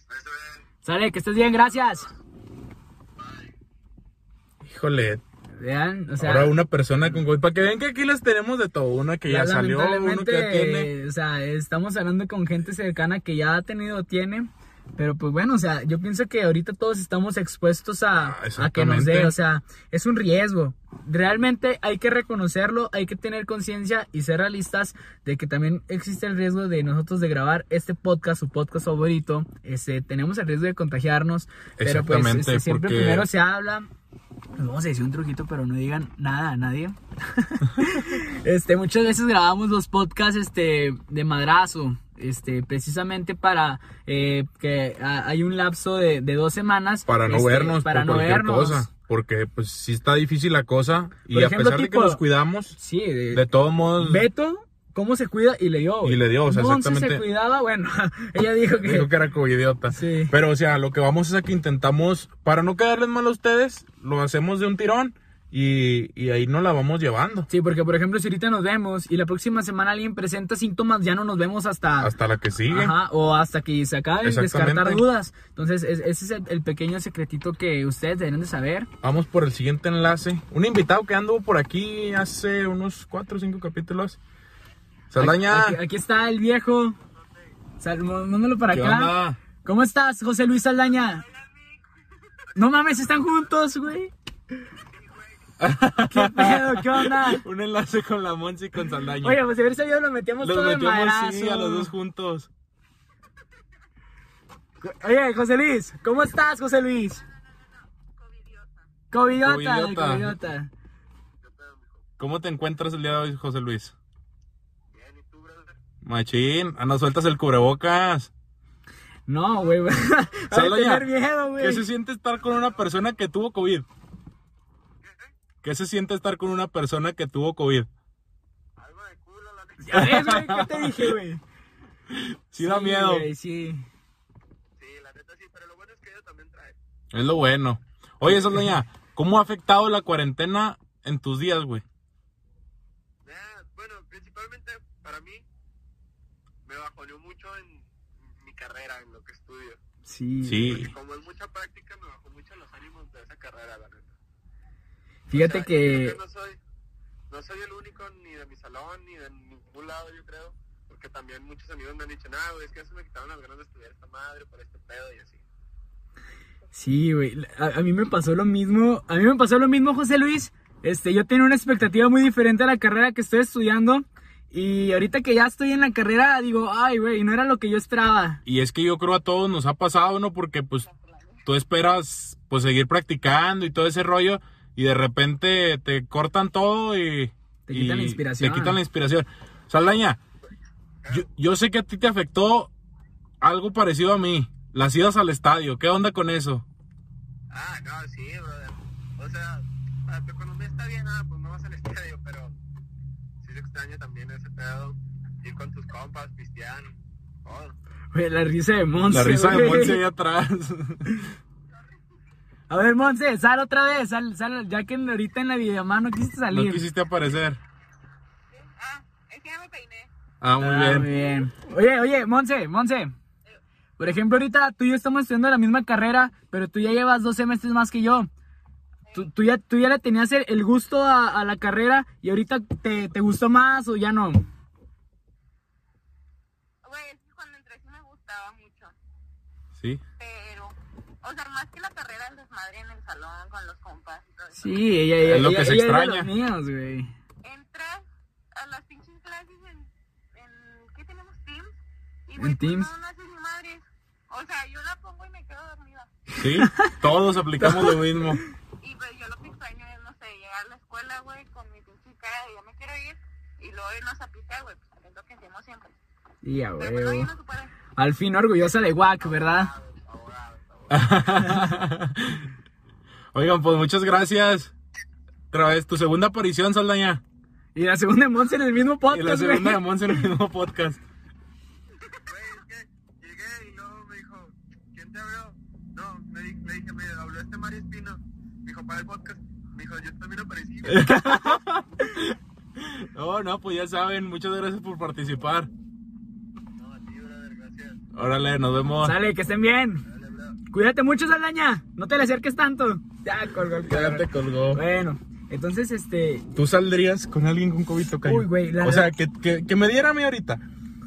gracias. Sale, que estés bien, gracias. Híjole, Vean, o sea, ahora una persona con COVID. Para que vean que aquí las tenemos de todo. Una que ya salió, uno que ya tiene. O sea, estamos hablando con gente cercana que ya ha tenido tiene. Pero pues bueno, o sea, yo pienso que ahorita todos estamos expuestos a, Ah, a que nos dé, o sea, es un riesgo. Realmente hay que reconocerlo, hay que tener conciencia y ser realistas de que también existe el riesgo de nosotros de grabar este podcast, su podcast favorito. Este, tenemos el riesgo de contagiarnos, pero pues este, siempre porque- primero se habla. Vamos a decir un truquito, pero no digan nada a nadie. este, muchas veces grabamos los podcasts este, de madrazo. Este, precisamente para eh, que ha- hay un lapso de, de dos semanas. Para no este, vernos, para por no vernos. cosa. Porque pues sí está difícil la cosa. Y Por a pesar de que nos cuidamos, Sí, de, de todos modos, Beto, ¿cómo se cuida? Y le dio. Y le dio, o sea, Monse exactamente. se cuidaba, bueno, ella dijo que. dijo que era covidiota. Sí. Pero, o sea, lo que vamos es a que intentamos, para no quedarles mal a ustedes, lo hacemos de un tirón y, y ahí nos la vamos llevando. Sí, porque por ejemplo, si ahorita nos vemos y la próxima semana alguien presenta síntomas, ya no nos vemos hasta. Hasta la que sigue. Ajá, o hasta que se acabe de descartar dudas. Entonces, es- ese es el, el pequeño secretito que ustedes deben de saber. Vamos por el siguiente enlace. Un invitado que anduvo por aquí hace unos 4 o 5 capítulos. Saldaña. Aquí, aquí está el viejo. Sal, mándalo para ¿Qué acá. onda? ¿Cómo estás, José Luis Saldaña? No mames, están juntos, güey. ¿Qué pedo? ¿Qué onda? Un enlace con la Monsi y con Saldaña. Oye, pues si hubiera sabido lo metíamos Los todo de metíamos madrazo. sí, a los dos juntos. Oye, José Luis, ¿cómo estás, José Luis? Covidiota. Covidiota. Covidiota. ¿Cómo te encuentras el día de hoy, José Luis? Machín, anda, sueltas el cubrebocas. No, güey. A Saldaña, tener miedo, güey. ¿Qué se siente estar con una persona que tuvo COVID? ¿Qué se siente estar con una persona que tuvo COVID? Algo de culo, la neta. Ya ves, güey, ¿qué te dije, güey? Sí, da miedo. güey, sí. Sí, la neta sí, pero lo bueno es que ella también trae. Es lo bueno. Oye, Saldaña, ¿cómo ha afectado la cuarentena en tus días, güey? Bueno, principalmente para mí me bajoneó mucho en mi carrera, en lo que estudio. Sí. Sí. Porque como es mucha práctica, me bajó mucho los ánimos de esa carrera, la. Fíjate O sea, que. yo no soy, no soy el único ni de mi salón ni de ningún lado, yo creo. Porque también muchos amigos me han dicho, nada, güey, es que ya se me quitaron las ganas de estudiar esta madre por este pedo y así. Sí, güey. A, a mí me pasó lo mismo. A mí me pasó lo mismo, José Luis. Este, yo tenía una expectativa muy diferente a la carrera que estoy estudiando. Y ahorita que ya estoy en la carrera, digo, ay, güey, no era lo que yo esperaba. Y es que yo creo a todos nos ha pasado, ¿no? Porque pues tú esperas pues seguir practicando y todo ese rollo y de repente te cortan todo y... Te quitan y la inspiración. Te quitan la inspiración. Saldaña, yo, yo sé que a ti te afectó algo parecido a mí, las idas al estadio. ¿Qué onda con eso? Ah, no, sí, brother. O sea, ah, tu economía está bien, ah, pues no vas al estadio, pero sí se extraña también ese pedo. Ir con tus compas, pistear, todo. La risa de Monse. La risa de. Monse ahí atrás. A ver, Monse, sal otra vez. Sal, sal, ya que ahorita en la videollamada no quisiste no salir. quisiste aparecer. Ah, es que ya me peiné. Ah, muy Ah, bien. muy bien. Oye, oye, Monse, Monse. Por ejemplo, ahorita tú y yo estamos estudiando la misma carrera, pero tú ya llevas dos semestres más que yo. Tú, tú ya, tú ya le tenías el, el gusto a, a la carrera y ahorita te, te gustó más o ya no. Güey, es que cuando entré sí me gustaba mucho. Sí. Pero, o sea, más que la carrera, el desmadre en el salón con los compas y todo eso. Sí, ella, ella, Es lo ella- que se ella es de extraña. los míos, güey. Entras a las pinches clases en, en ¿qué tenemos? Teams. Y En güey, pues, Teams. no, no haces ni madres. O sea, yo la pongo y me quedo dormida. Sí, todos aplicamos lo mismo. Y pues yo lo que extraño es, no sé, llegar a la escuela, güey, con mi pinche cara de ya me quiero ir. Y luego irnos a picar, güey, pues es lo que hacemos siempre. Y a pues huevo. Al fin orgullosa de Wack, ¿verdad? Oigan, pues muchas gracias. Otra vez, tu segunda aparición, Saldaña. Y la segunda de Monse en el mismo Y podcast, la segunda de. Monse en el mismo podcast. Güey, es que llegué y luego me dijo, me, dije, me habló este Mario Espino. Me dijo, para el podcast. Mijo, yo también aparecí. No, no, pues ya saben, muchas gracias por participar. No, a ti, brother, gracias. Órale, nos vemos. Sale, que estén bien. Cuídate mucho, Saldaña. No te le acerques tanto. Ya, colgó el Ya te colgó. Bueno, entonces, este... ¿Tú saldrías con alguien con COVID tocayo? Uy, güey, la O sea, que, que, que me diera a mí ahorita.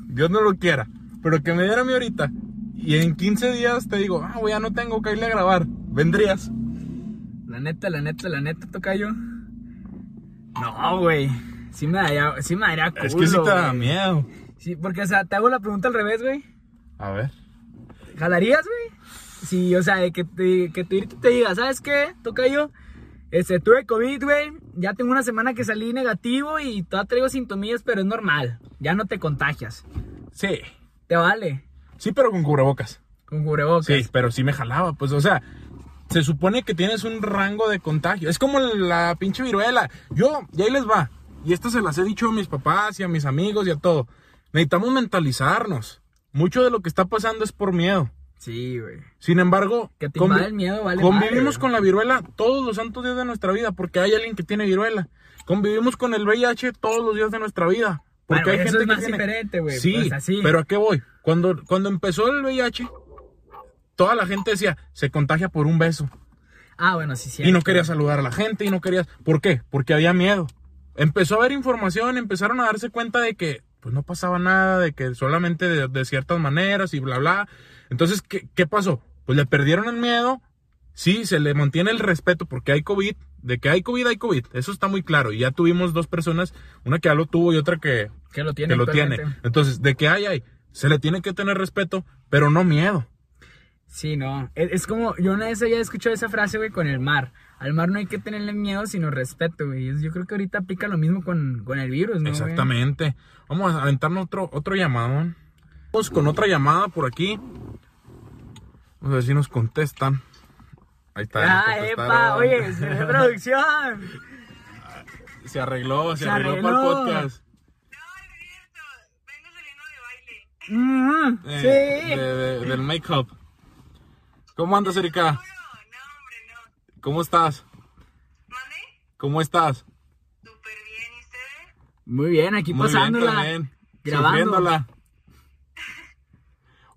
Dios no lo quiera. Pero que me diera a mí ahorita. Y en 15 días te digo, ah, güey, ya no tengo que irle a grabar. ¿Vendrías? La neta, la neta, la neta, tocayo. No, güey. Sí me daría, sí me daría es culo, que sí te da miedo. Sí, porque, o sea, te hago la pregunta al revés, güey. A ver. ¿Jalarías, güey? Sí, o sea, de que te, que te, te diga, ¿sabes qué, tocayo? Este, tuve COVID, güey. Ya tengo una semana que salí negativo y todavía traigo sintomillas, pero es normal. Ya no te contagias. Sí. Te vale. Sí, pero con cubrebocas. Con cubrebocas. Sí, pero sí me jalaba. Pues, o sea, se supone que tienes un rango de contagio. Es como la pinche viruela. Yo, y ahí les va. Y esto se las he dicho a mis papás y a mis amigos y a todo. Necesitamos mentalizarnos. Mucho de lo que está pasando es por miedo. Sí, güey. Sin embargo, Que te convi- invade el miedo, vale convivimos madre, con la viruela todos los santos días de nuestra vida porque hay alguien que tiene viruela. Convivimos con el VIH todos los días de nuestra vida. Porque Bueno, hay eso gente es más que tiene... diferente, güey. Sí, pero ¿a qué voy? Cuando, cuando empezó el VIH, toda la gente decía, se contagia por un beso. Ah, bueno, sí, sí. y no querías saludar a la gente y no querías... ¿Por qué? Porque había miedo. Empezó a haber información, empezaron a darse cuenta de que pues no pasaba nada, de que solamente de, de ciertas maneras y bla, bla. Entonces, ¿qué, ¿qué pasó? Pues le perdieron el miedo, sí, se le mantiene el respeto porque hay COVID, de que hay COVID, hay COVID, eso está muy claro. Y ya tuvimos dos personas, una que ya lo tuvo y otra que, Que lo tiene. que lo tiene. actualmente. Entonces, de que hay, hay, se le tiene que tener respeto, pero no miedo. Sí, no. Es, es como, yo una vez había escuchado esa frase, güey, con el mar. Al mar no hay que tenerle miedo, sino respeto, güey. Yo creo que ahorita aplica lo mismo con, con el virus, ¿no? güey? Exactamente. Vamos a aventarnos otro, otro llamadón. Vamos con otra llamada por aquí. Vamos a ver si nos contestan. Ahí está. Ah, epa, oye, se ve producción. Se arregló, se, Se arregló, arregló. para el podcast. No, es cierto. Vengo saliendo de baile. Mm, Eh, sí. de- de- del make-up. ¿Cómo andas, Erika? No, no, hombre, no. ¿Cómo estás? ¿Mande? ¿Cómo estás? Súper bien. ¿Y ustedes? Muy bien, aquí Muy bien pasándola. también. grabando. Sufriéndola.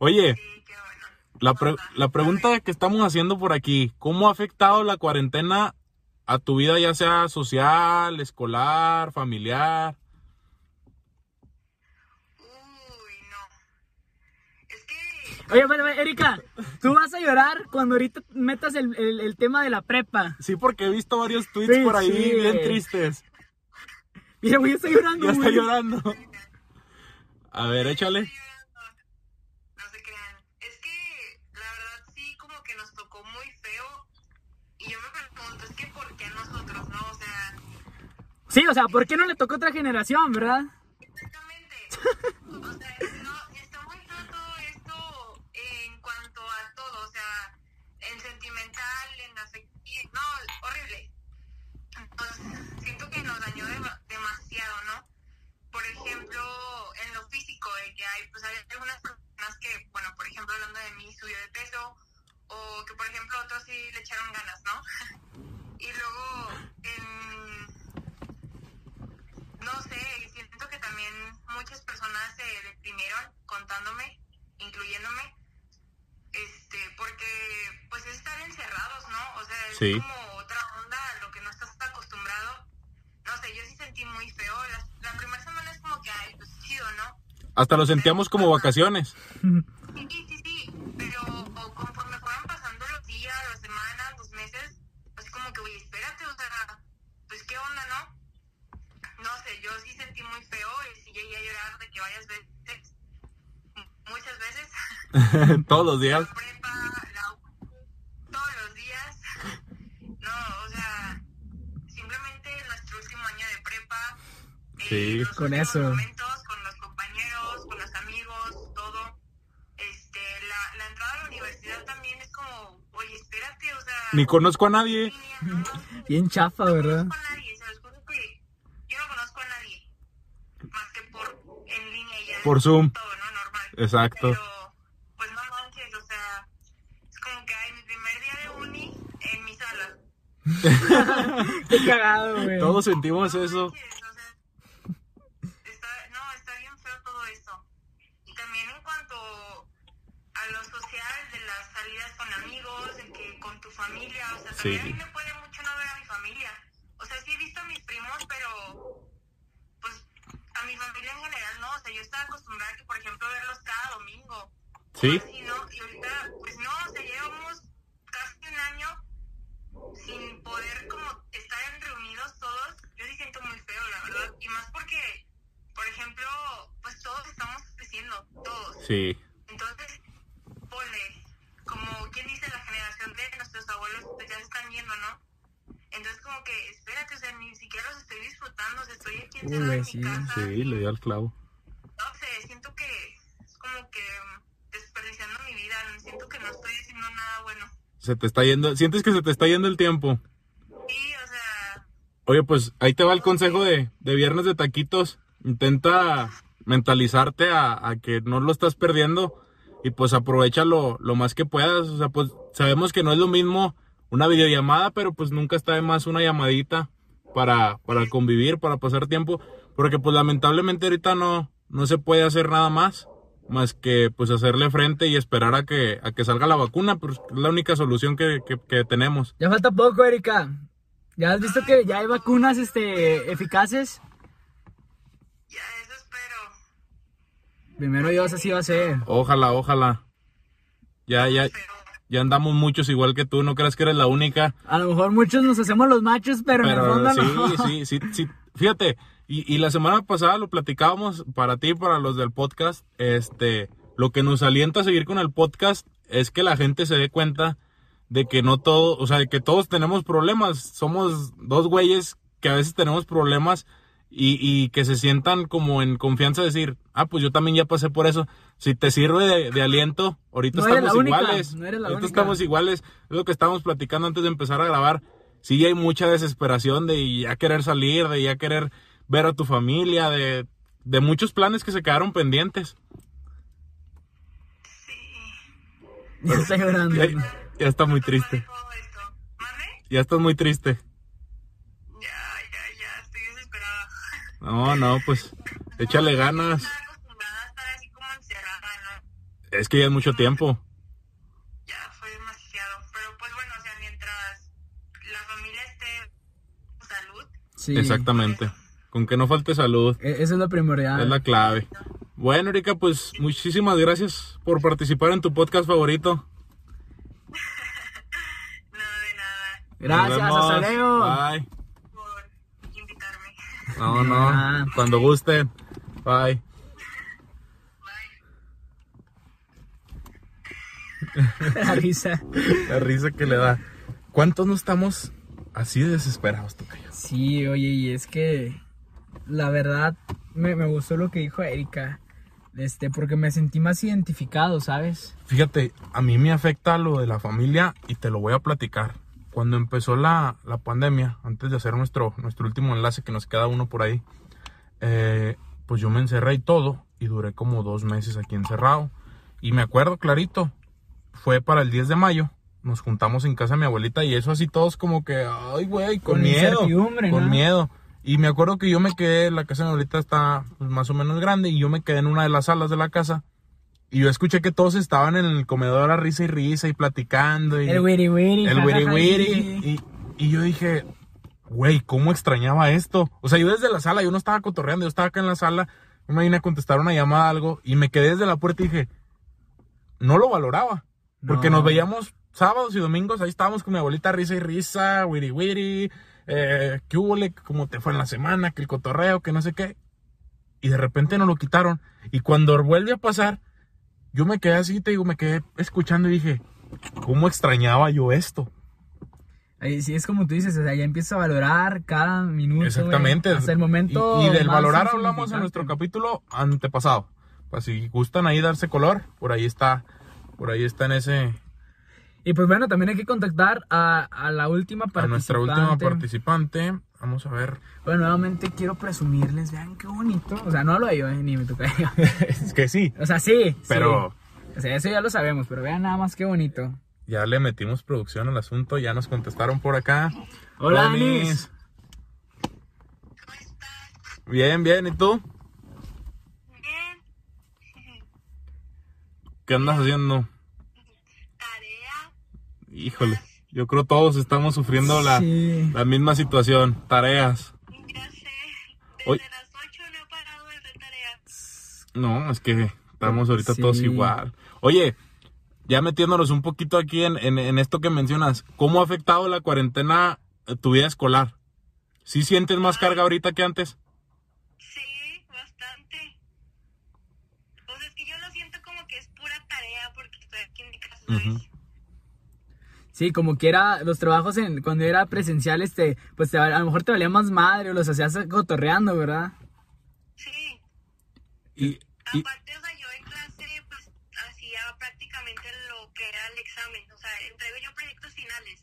Oye, Sí, qué bueno. La, pre- la pregunta que estamos haciendo por aquí, ¿cómo ha afectado la cuarentena a tu vida, ya sea social, escolar, familiar? Uy, no. Es que... Oye, pero, Erika, tú vas a llorar cuando ahorita metas el, el- el tema de la prepa. Sí, porque he visto varios tweets Sí, por ahí sí. bien tristes. Mira, güey, yo estoy llorando, Ya está güey. llorando. A ver, échale. No se crean. Es que la verdad sí como que nos tocó muy feo. Y yo me pregunto, es que ¿por qué a nosotros, no? O sea, Sí, o sea, ¿por qué no le tocó otra generación, verdad? exactamente. O sea, no, está muy todo esto en cuanto a todo. O sea, en sentimental, en afectivo. No, horrible. Entonces, siento que nos dañó dema- demasiado, ¿no? Por ejemplo, en lo físico, de que hay, pues hay algunas personas que, bueno, por ejemplo, hablando de mí, subió de peso, o que, por ejemplo, otros sí le echaron ganas, ¿no? Y luego, en, no sé, siento que también muchas personas se deprimieron contándome, incluyéndome, este, porque pues es estar encerrados, ¿no? O sea, es Sí. como otra onda a lo que no estás acostumbrado. No sé, yo sí sentí muy feo. La, la primera semana es como que, ay, pues chido, ¿no? Hasta lo sentíamos como vacaciones. Sí, sí, sí, pero o conforme fueron pasando los días, las semanas, los meses, así como que, oye, espérate, o sea, pues qué onda, ¿no? No sé, yo sí sentí muy feo y sí llegué a llorar de que varias veces, m- muchas veces, Todos los días. la prepa, la U, todos los días. No, o sea, simplemente nuestro último año de prepa, eh, Sí, los con eso. momentos con los compañeros, con los amigos, todo. Este, la, la entrada a la universidad también es como, oye, espérate, o sea, Ni conozco a nadie. Bien chafa, ¿verdad? conozco a nadie, se los juro que yo no conozco a nadie, más que por en línea y ya. Por Zoom. Todo, ¿no? Normal. Exacto. Pero, pues no manches, o sea, es como que hay mi primer día de uni en mi sala. Qué cagado, güey. Todos sentimos eso. O sea, está, no, está bien feo todo eso. Y también en cuanto a lo social, de las salidas con amigos, de que con tu familia, o sea, también Sí. a mí me puede mucho no ver a mi familia. O sea, sí he visto a mis primos, pero pues a mi familia en general no. O sea, yo estaba acostumbrada a que, por ejemplo, verlos cada domingo. Sí. Así, ¿no? Y ahorita, pues no, o sea, llevamos casi un año sin poder como estar en reunidos todos. Yo sí siento muy feo, la verdad. Y más porque, por ejemplo, pues todos estamos creciendo, todos. Sí. Entonces, ponle, como quien dice, la generación de nuestros abuelos pues ya se están yendo, ¿no? Entonces como que, espérate, o sea, ni siquiera los estoy disfrutando, o sea, estoy aquí encerrada Uy, en sí, mi casa. No sé, siento que es como que desperdiciando mi vida, siento que no estoy haciendo nada bueno. Se te está yendo, sientes que se te está yendo el tiempo. Sí, o sea, Oye, pues ahí te va el consejo de, de viernes de taquitos. Intenta mentalizarte a, a que no lo estás perdiendo y pues aprovecha lo, lo más que puedas. O sea, pues sabemos que no es lo mismo una videollamada, pero pues nunca está de más una llamadita para, para convivir, para pasar tiempo. Porque pues lamentablemente ahorita no, no se puede hacer nada más más que pues hacerle frente y esperar a que, a que salga la vacuna, pues es la única solución que, que, que tenemos. Ya falta poco, Erika. ¿Ya has visto que ya hay vacunas este, eficaces? ya eso espero. Primero Dios así va a ser. Ojalá, ojalá. Ya, ya, Pero, ya andamos muchos igual que tú, no creas que eres la única. A lo mejor muchos nos hacemos los machos, pero, en el Pero fondo sí, no. sí, sí, sí. Fíjate, y, y la semana pasada lo platicábamos para ti y para los del podcast. Este, lo que nos alienta a seguir con el podcast es que la gente se dé cuenta de que no todo, o sea, de que todos tenemos problemas. Somos dos güeyes que a veces tenemos problemas y, y que se sientan como en confianza de decir, ah, pues yo también ya pasé por eso. Si te sirve de, de aliento, ahorita No estamos única, iguales. no ahorita única. estamos iguales. Es lo que estábamos platicando antes de empezar a grabar. Sí hay mucha desesperación de ya querer salir, de ya querer ver a tu familia, de, de muchos planes que se quedaron pendientes. Ya está llorando. Ya, ya está muy triste. Ya estás muy triste. Ya, ya, ya, estoy desesperada. No, no, pues échale ganas. Estaba acostumbrada a estar así como encerrada, ¿no? Es que ya es mucho tiempo. Ya fue demasiado. Pero pues bueno, o sea, mientras la familia esté salud, Sí. Exactamente. Con que no falte salud. E- Eso es lo primordial. Es la clave. Bueno, Erika, pues muchísimas gracias por participar en tu podcast favorito. no de nada Gracias, hasta luego. Bye. por invitarme. No, no. Cuando gusten. Bye. La risa. La risa que le da. ¿Cuántos no estamos así de desesperados, Tocayo? Sí, oye, y es que la verdad me, me gustó lo que dijo Erika. Este, porque me sentí más identificado, ¿sabes? Fíjate, a mí me afecta lo de la familia y te lo voy a platicar. Cuando empezó la, la pandemia, antes de hacer nuestro, nuestro último enlace, que nos queda uno por ahí, eh, pues yo me encerré y todo, y duré como dos meses aquí encerrado. Y me acuerdo clarito, fue para el 10 de mayo, nos juntamos en casa de mi abuelita y eso así todos como que, ay güey, con, Con miedo, con ¿no? miedo. Y me acuerdo que yo me quedé, la casa de mi abuelita está pues, más o menos grande, y yo me quedé en una de las salas de la casa. Y yo escuché que todos estaban en el comedor a risa y risa y platicando. Y El wiri wiri. el wiri wiri. Y, y yo dije, güey, ¿cómo extrañaba esto? O sea, yo desde la sala, yo no estaba cotorreando, yo estaba acá en la sala, yo me vine a contestar una llamada, algo, y me quedé desde la puerta y dije, no lo valoraba. Porque No. nos veíamos sábados y domingos, ahí estábamos con mi abuelita risa y risa, wiri wiri, eh, qué hubo, cómo te fue en la semana, que el cotorreo, que no sé qué. Y de repente nos lo quitaron. Y cuando vuelve a pasar, yo me quedé así, te digo, me quedé escuchando y dije, ¿cómo extrañaba yo esto? Sí es como tú dices, o sea, ya empiezo a valorar cada minuto. Exactamente. güey, hasta el momento. Y, y del valorar hablamos en nuestro capítulo antepasado. Pues si gustan ahí darse color, por ahí está, por ahí está en ese, Y pues bueno, también hay que contactar a, a la última a participante. nuestra última participante. Vamos a ver. Bueno, nuevamente quiero presumirles, vean qué bonito. O sea, no lo yo, eh, ni me toca es que sí, O sea, sí. pero sí. O sea, eso ya lo sabemos, pero vean nada más qué bonito. ya le metimos producción al asunto, ya nos contestaron por acá. Hola. Denis. ¿Cómo estás? Bien, bien, ¿y tú? Bien. ¿Qué andas haciendo? Híjole, yo creo todos estamos sufriendo la, Sí. la misma situación, tareas. Ya sé. Desde las 8 no he parado de hacer tarea. No, es que estamos ahorita Sí. todos igual. Oye, ya metiéndonos un poquito aquí en, en- en esto que mencionas, ¿cómo ha afectado la cuarentena eh, tu vida escolar? ¿Sí sientes más carga ahorita que antes? Sí, bastante. O sea, es que yo lo siento como que es pura tarea porque estoy aquí en. Sí, como que era los trabajos en, cuando era presencial, este, pues te- a lo mejor te valía más madre o los hacías cotorreando, ¿verdad? Sí. Y, y- Aparte, o sea, yo en clase, pues, hacía prácticamente lo que era el examen. O sea, entrego yo proyectos finales.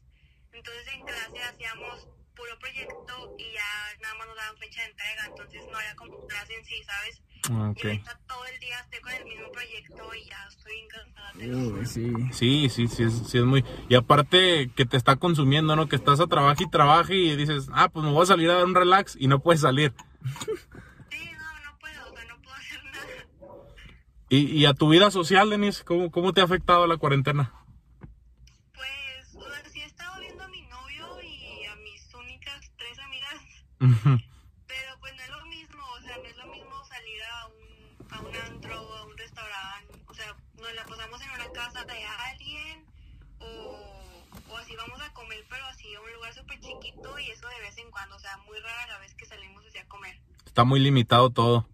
Entonces, en clase hacíamos puro proyecto y ya nada más nos daban fecha de entrega. Entonces, no era como clase en sí, ¿sabes? Ah, Y ok. ahorita todo el día estoy con el mismo proyecto y ya estoy encantada. Uy, sí. Sí, sí, sí, es, sí es muy... Y aparte que te está consumiendo, ¿no? Que estás a trabajar y trabajar y dices, ah, pues me voy a salir a dar un relax y no puedes salir. Sí, no, no puedo, o sea, no puedo hacer nada. Y, y a tu vida social, Denis, ¿cómo, ¿cómo te ha afectado la cuarentena? Pues, o sea, sí he estado viendo a mi novio y a mis únicas tres Pero pues no es lo mismo, o sea, no es lo mismo salir a un, a un antro o a un restaurante, o sea, nos la pasamos en una casa de alguien o, o así vamos a comer, pero así a un lugar súper chiquito y eso de vez en cuando, o sea, muy rara la vez que salimos así a comer. Está muy limitado todo.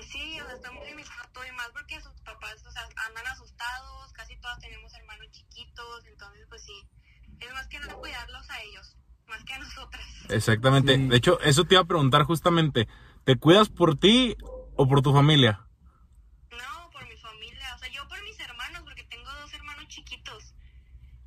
Sí, o sea, está muy limitado todo y más porque sus papás, o sea, andan asustados, casi todos tenemos hermanos chiquitos, entonces pues sí, es más que nada cuidarlos a ellos, más que a nosotras. Exactamente. Sí. De hecho, eso te iba a preguntar justamente. ¿Te cuidas por ti o por tu familia? No, por mi familia, o sea, yo por mis hermanos, porque tengo dos hermanos chiquitos.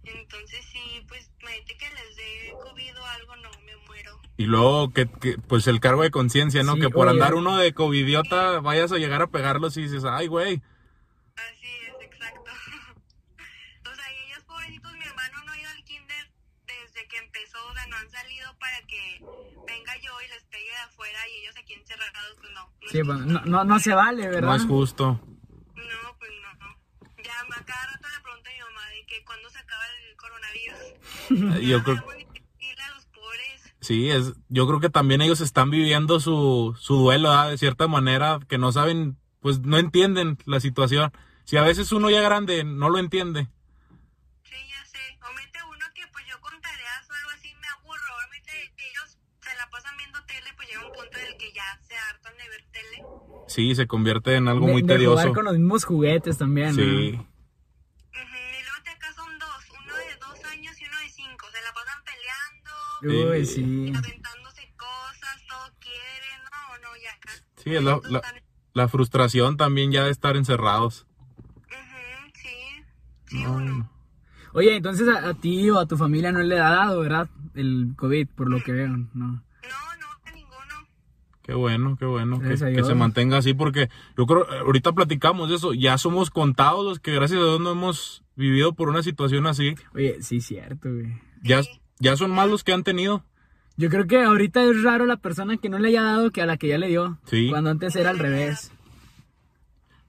Entonces sí, pues imagínate que les dé COVID o algo, no, me muero. Y luego, que, que, pues el cargo de conciencia, ¿no? Sí, que por oye. andar uno de covidiota vayas a llegar a pegarlos y dices, ay, güey. Así es, exacto. o sea, y ellos pobrecitos, mi hermano no ha ido al kinder desde que empezó, o sea, no han salido para que venga yo y les pegue de afuera y ellos aquí encerrados, pues no. no Sí, es pues, no, no, no se vale, ¿verdad? No es justo. No, pues no, no. Ya a cada rato le pregunto a mi mamá de que cuándo se acaba el coronavirus. Yo creo, a los pobres. sí, es, yo creo que también ellos están viviendo su, su duelo, ¿verdad? de cierta manera, que no saben, pues no entienden la situación. Si a veces uno ya grande no lo entiende. Sí, ya sé. O mete uno que pues yo con tareas o algo así me aburro. O mete que ellos se la pasan viendo tele, pues llega un punto en el que ya se hartan de ver tele. Sí, se convierte en algo de, muy de tedioso. jugar con los mismos juguetes también, ¿no? Sí. Ujú, Y luego te acá son dos, uno de dos años y uno de cinco. Se la pasan peleando, Uy, Sí. cosas, todo quieren. No, no, ya acá. Sí, es la, la, la frustración también ya de estar encerrados. Ujú, sí, sí No, no. no. Oye, entonces a, a ti o a tu familia no le ha dado, ¿verdad? El COVID, por lo que veo, ¿no? No, no. Qué bueno, qué bueno que, se mantenga así porque yo creo, ahorita platicamos de eso, ya somos contados los que gracias a Dios no hemos vivido por una situación así. Oye, sí, cierto, güey. Ya, ya son más los que han tenido. Yo creo que ahorita es raro la persona que no le haya dado que a la que ya le dio. Sí. Cuando antes era al revés.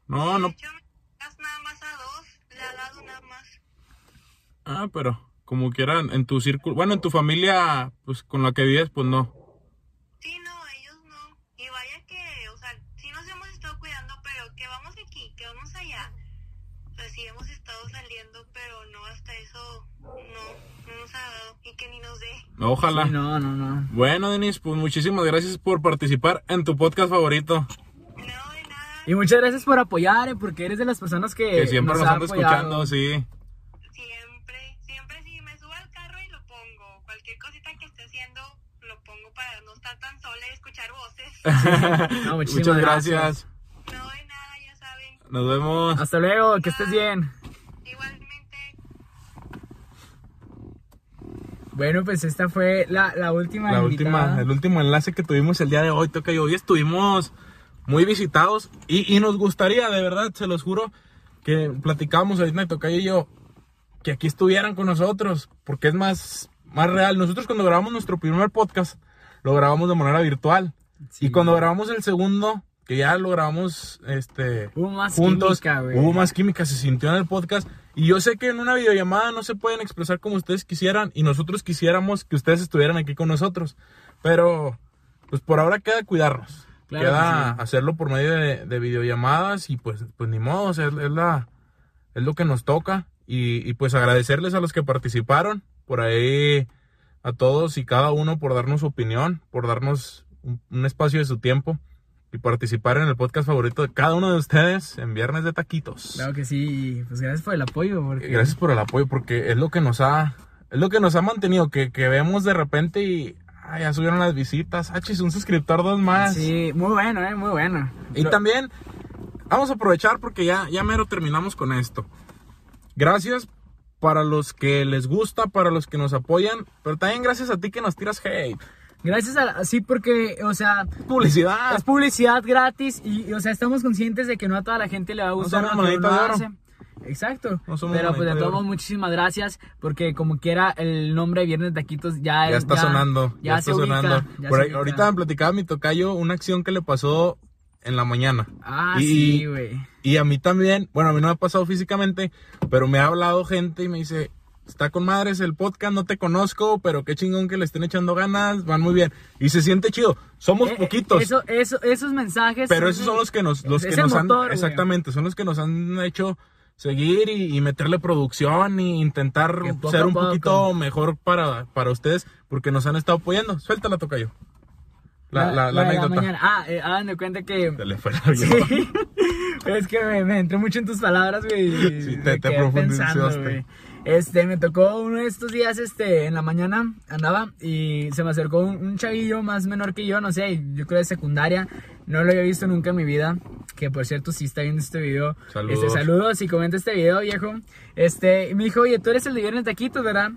No, no. das nada más a dos, le ha dado nada más. Ah, pero como quieran, en tu círculo, bueno, en tu familia, pues con la que vives, pues no. Sí, no, ellos no. Y vaya que, o sea, sí nos hemos estado cuidando, pero que vamos aquí, que vamos allá. O sea, sí hemos estado saliendo, pero no, hasta eso no, no nos ha que ni nos dé. Ojalá. Sí, no, no, no. Bueno, Denis, pues muchísimas gracias por participar en tu podcast favorito. No, de nada. Y muchas gracias por apoyar, eh, porque eres de las personas que, Que siempre nos apoyado. escuchando, sí. Siempre, siempre si me subo al carro y lo pongo. Cualquier cosita que esté haciendo, lo pongo para no estar tan sola y escuchar voces. No, Muchas muchísimas gracias. No, de nada, ya saben. Nos vemos. Hasta luego, que estés bien. Bueno, pues esta fue la, la última La invitada. última, el último enlace que tuvimos el día de hoy, toca hoy estuvimos muy visitados y, y nos gustaría, de verdad, se los juro, que platicamos ahorita Tocayo y yo, que aquí estuvieran con nosotros, porque es más, más real. Nosotros cuando grabamos nuestro primer podcast, lo grabamos de manera virtual. Sí. Y cuando grabamos el segundo, que ya lo grabamos este, Hubo más juntos, química, hubo más química, se sintió en el podcast. Y yo sé que en una videollamada no se pueden expresar como ustedes quisieran y nosotros quisiéramos que ustedes estuvieran aquí con nosotros. Pero, pues por ahora queda cuidarnos. Claro queda sí. hacerlo por medio de, de videollamadas y pues, pues ni modo, o sea, es, es la, es lo que nos toca. Y, y pues agradecerles a los que participaron, por ahí a todos y cada uno por darnos su opinión, por darnos un, un espacio de su tiempo y participar en el podcast favorito de cada uno de ustedes en Viernes de Taquitos. Claro que sí, pues gracias por el apoyo. Porque... Gracias por el apoyo porque es lo que nos ha es lo que nos ha mantenido que, que vemos de repente y ah, ya subieron las visitas, ah, chis, un suscriptor dos más. Sí, muy bueno, eh, muy bueno. Y también vamos a aprovechar porque ya, ya mero terminamos con esto. Gracias para los que les gusta, para los que nos apoyan, pero también gracias a ti que nos tiras hate. Gracias a la- sí, porque, o sea, Publicidad. es publicidad gratis y, y, o sea, estamos conscientes de que no a toda la gente le va a gustar somos lo que uno hace. Exacto. No Pero pues de todos modos, muchísimas gracias porque como quiera el nombre de Viernes Taquitos ya Ya está sonando, ya, está se ubica, sonando. ya Por se ahí- ahorita me platicaba mi tocayo una acción que le pasó en la mañana. Ah, Y- sí, güey. Y a mí también, bueno, a mí no me ha pasado físicamente, pero me ha hablado gente y me dice, está con madres el podcast, no te conozco, pero qué chingón que le estén echando ganas, van muy bien. Y se siente chido, somos Eh, eh, poquitos, Eso, eso, esos mensajes. pero esos son los que nos, los que nos motor, han, exactamente, son los que nos han hecho seguir y, y meterle producción y intentar ser un poquito mejor para, para ustedes, porque nos han estado apoyando. Suéltala, tocayo. La, la, la anécdota. mañana. Ah, eh, de cuenta que. Se le fue avión. Sí. Es que me, me entré mucho en tus palabras, güey. Sí, te- te profundizaste. pensando, güey. Este, me tocó uno de estos días, este, en la mañana andaba y se me acercó un, un chavillo más menor que yo, no sé, yo creo de secundaria, no lo había visto nunca en mi vida, que por cierto si está viendo este video, Saludos. este, saludos y comenta este video, viejo, este, y me dijo, oye, tú eres el de Viernes Taquitos, ¿verdad?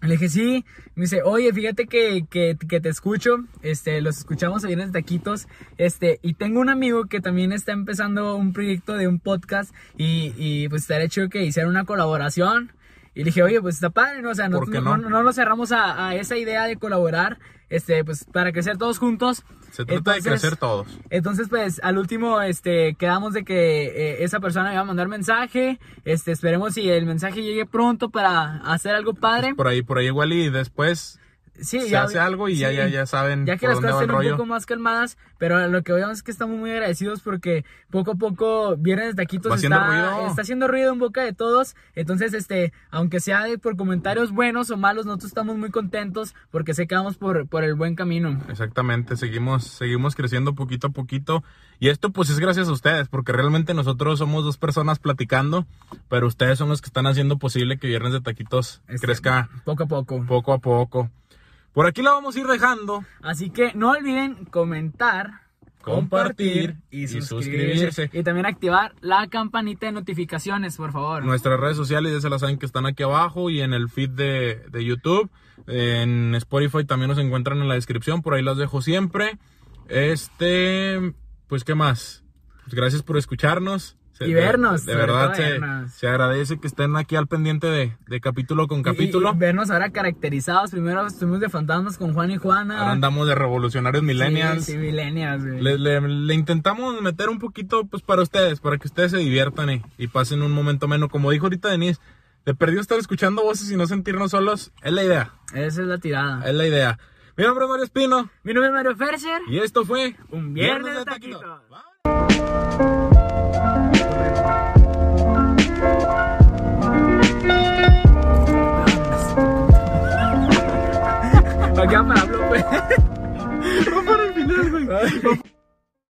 Le dije, sí. Me dice, oye, fíjate que, que, que te escucho. Este, los escuchamos a Viernes de Taquitos. Este, y tengo un amigo que también está empezando un proyecto de un podcast. Y, y pues estaría hecho que hiciera una colaboración. Y le dije, oye, pues está padre, ¿no? O sea, ¿Por nosotros qué no, no? no, no nos cerramos a, a esa idea de colaborar. Este, pues para crecer todos juntos. Se trata de Entonces- crecer todos. entonces, pues, al último, este, quedamos de que eh, esa persona me va a mandar mensaje. Este, esperemos si el mensaje llegue pronto para hacer algo padre. Por ahí, por ahí igual y después Sí, se hace algo y ya, sí. ya, ya saben Ya que por las dónde cosas estén un poco más calmadas, pero lo que veamos es que estamos muy agradecidos porque poco a poco Viernes de Taquitos está haciendo ruido en boca de todos. Entonces, este, aunque sea de- por comentarios buenos o malos, nosotros estamos muy contentos porque sé que vamos por, por el buen camino. Exactamente, seguimos, seguimos creciendo poquito a poquito. Y esto pues es gracias a ustedes, porque realmente nosotros somos dos personas platicando, pero ustedes son los que están haciendo posible que Viernes de Taquitos Este, crezca Poco a poco. poco a poco. Por aquí la vamos a ir dejando. Así que no olviden comentar, Compartir y y suscribirse. suscribirse. Y también activar la campanita de notificaciones, por favor. Nuestras redes sociales ya se las saben que están aquí abajo y en el feed de, de YouTube. En Spotify también nos encuentran en la descripción, por ahí las dejo siempre. Este, pues qué más. Pues gracias por escucharnos. Y vernos, De, verdad se, vernos. se agradece que estén aquí al pendiente de, de capítulo con capítulo. Y, vernos ahora caracterizados. Primero estuvimos de fantasmas con Juan y Juana. Ahora andamos de revolucionarios millennials. Sí, sí, millennials, güey. Le, le- le intentamos meter un poquito pues para ustedes, para que ustedes se diviertan y, y pasen un momento menos. Como dijo ahorita Denise, de perdido estar escuchando voces y no sentirnos solos, es la idea, Esa es la tirada. es la idea. Mi nombre es Mario Espino Mi nombre es Mario Ferser. y esto fue Un viernes de taquitos. Bye. Para hablar, pues. No para el final, güey.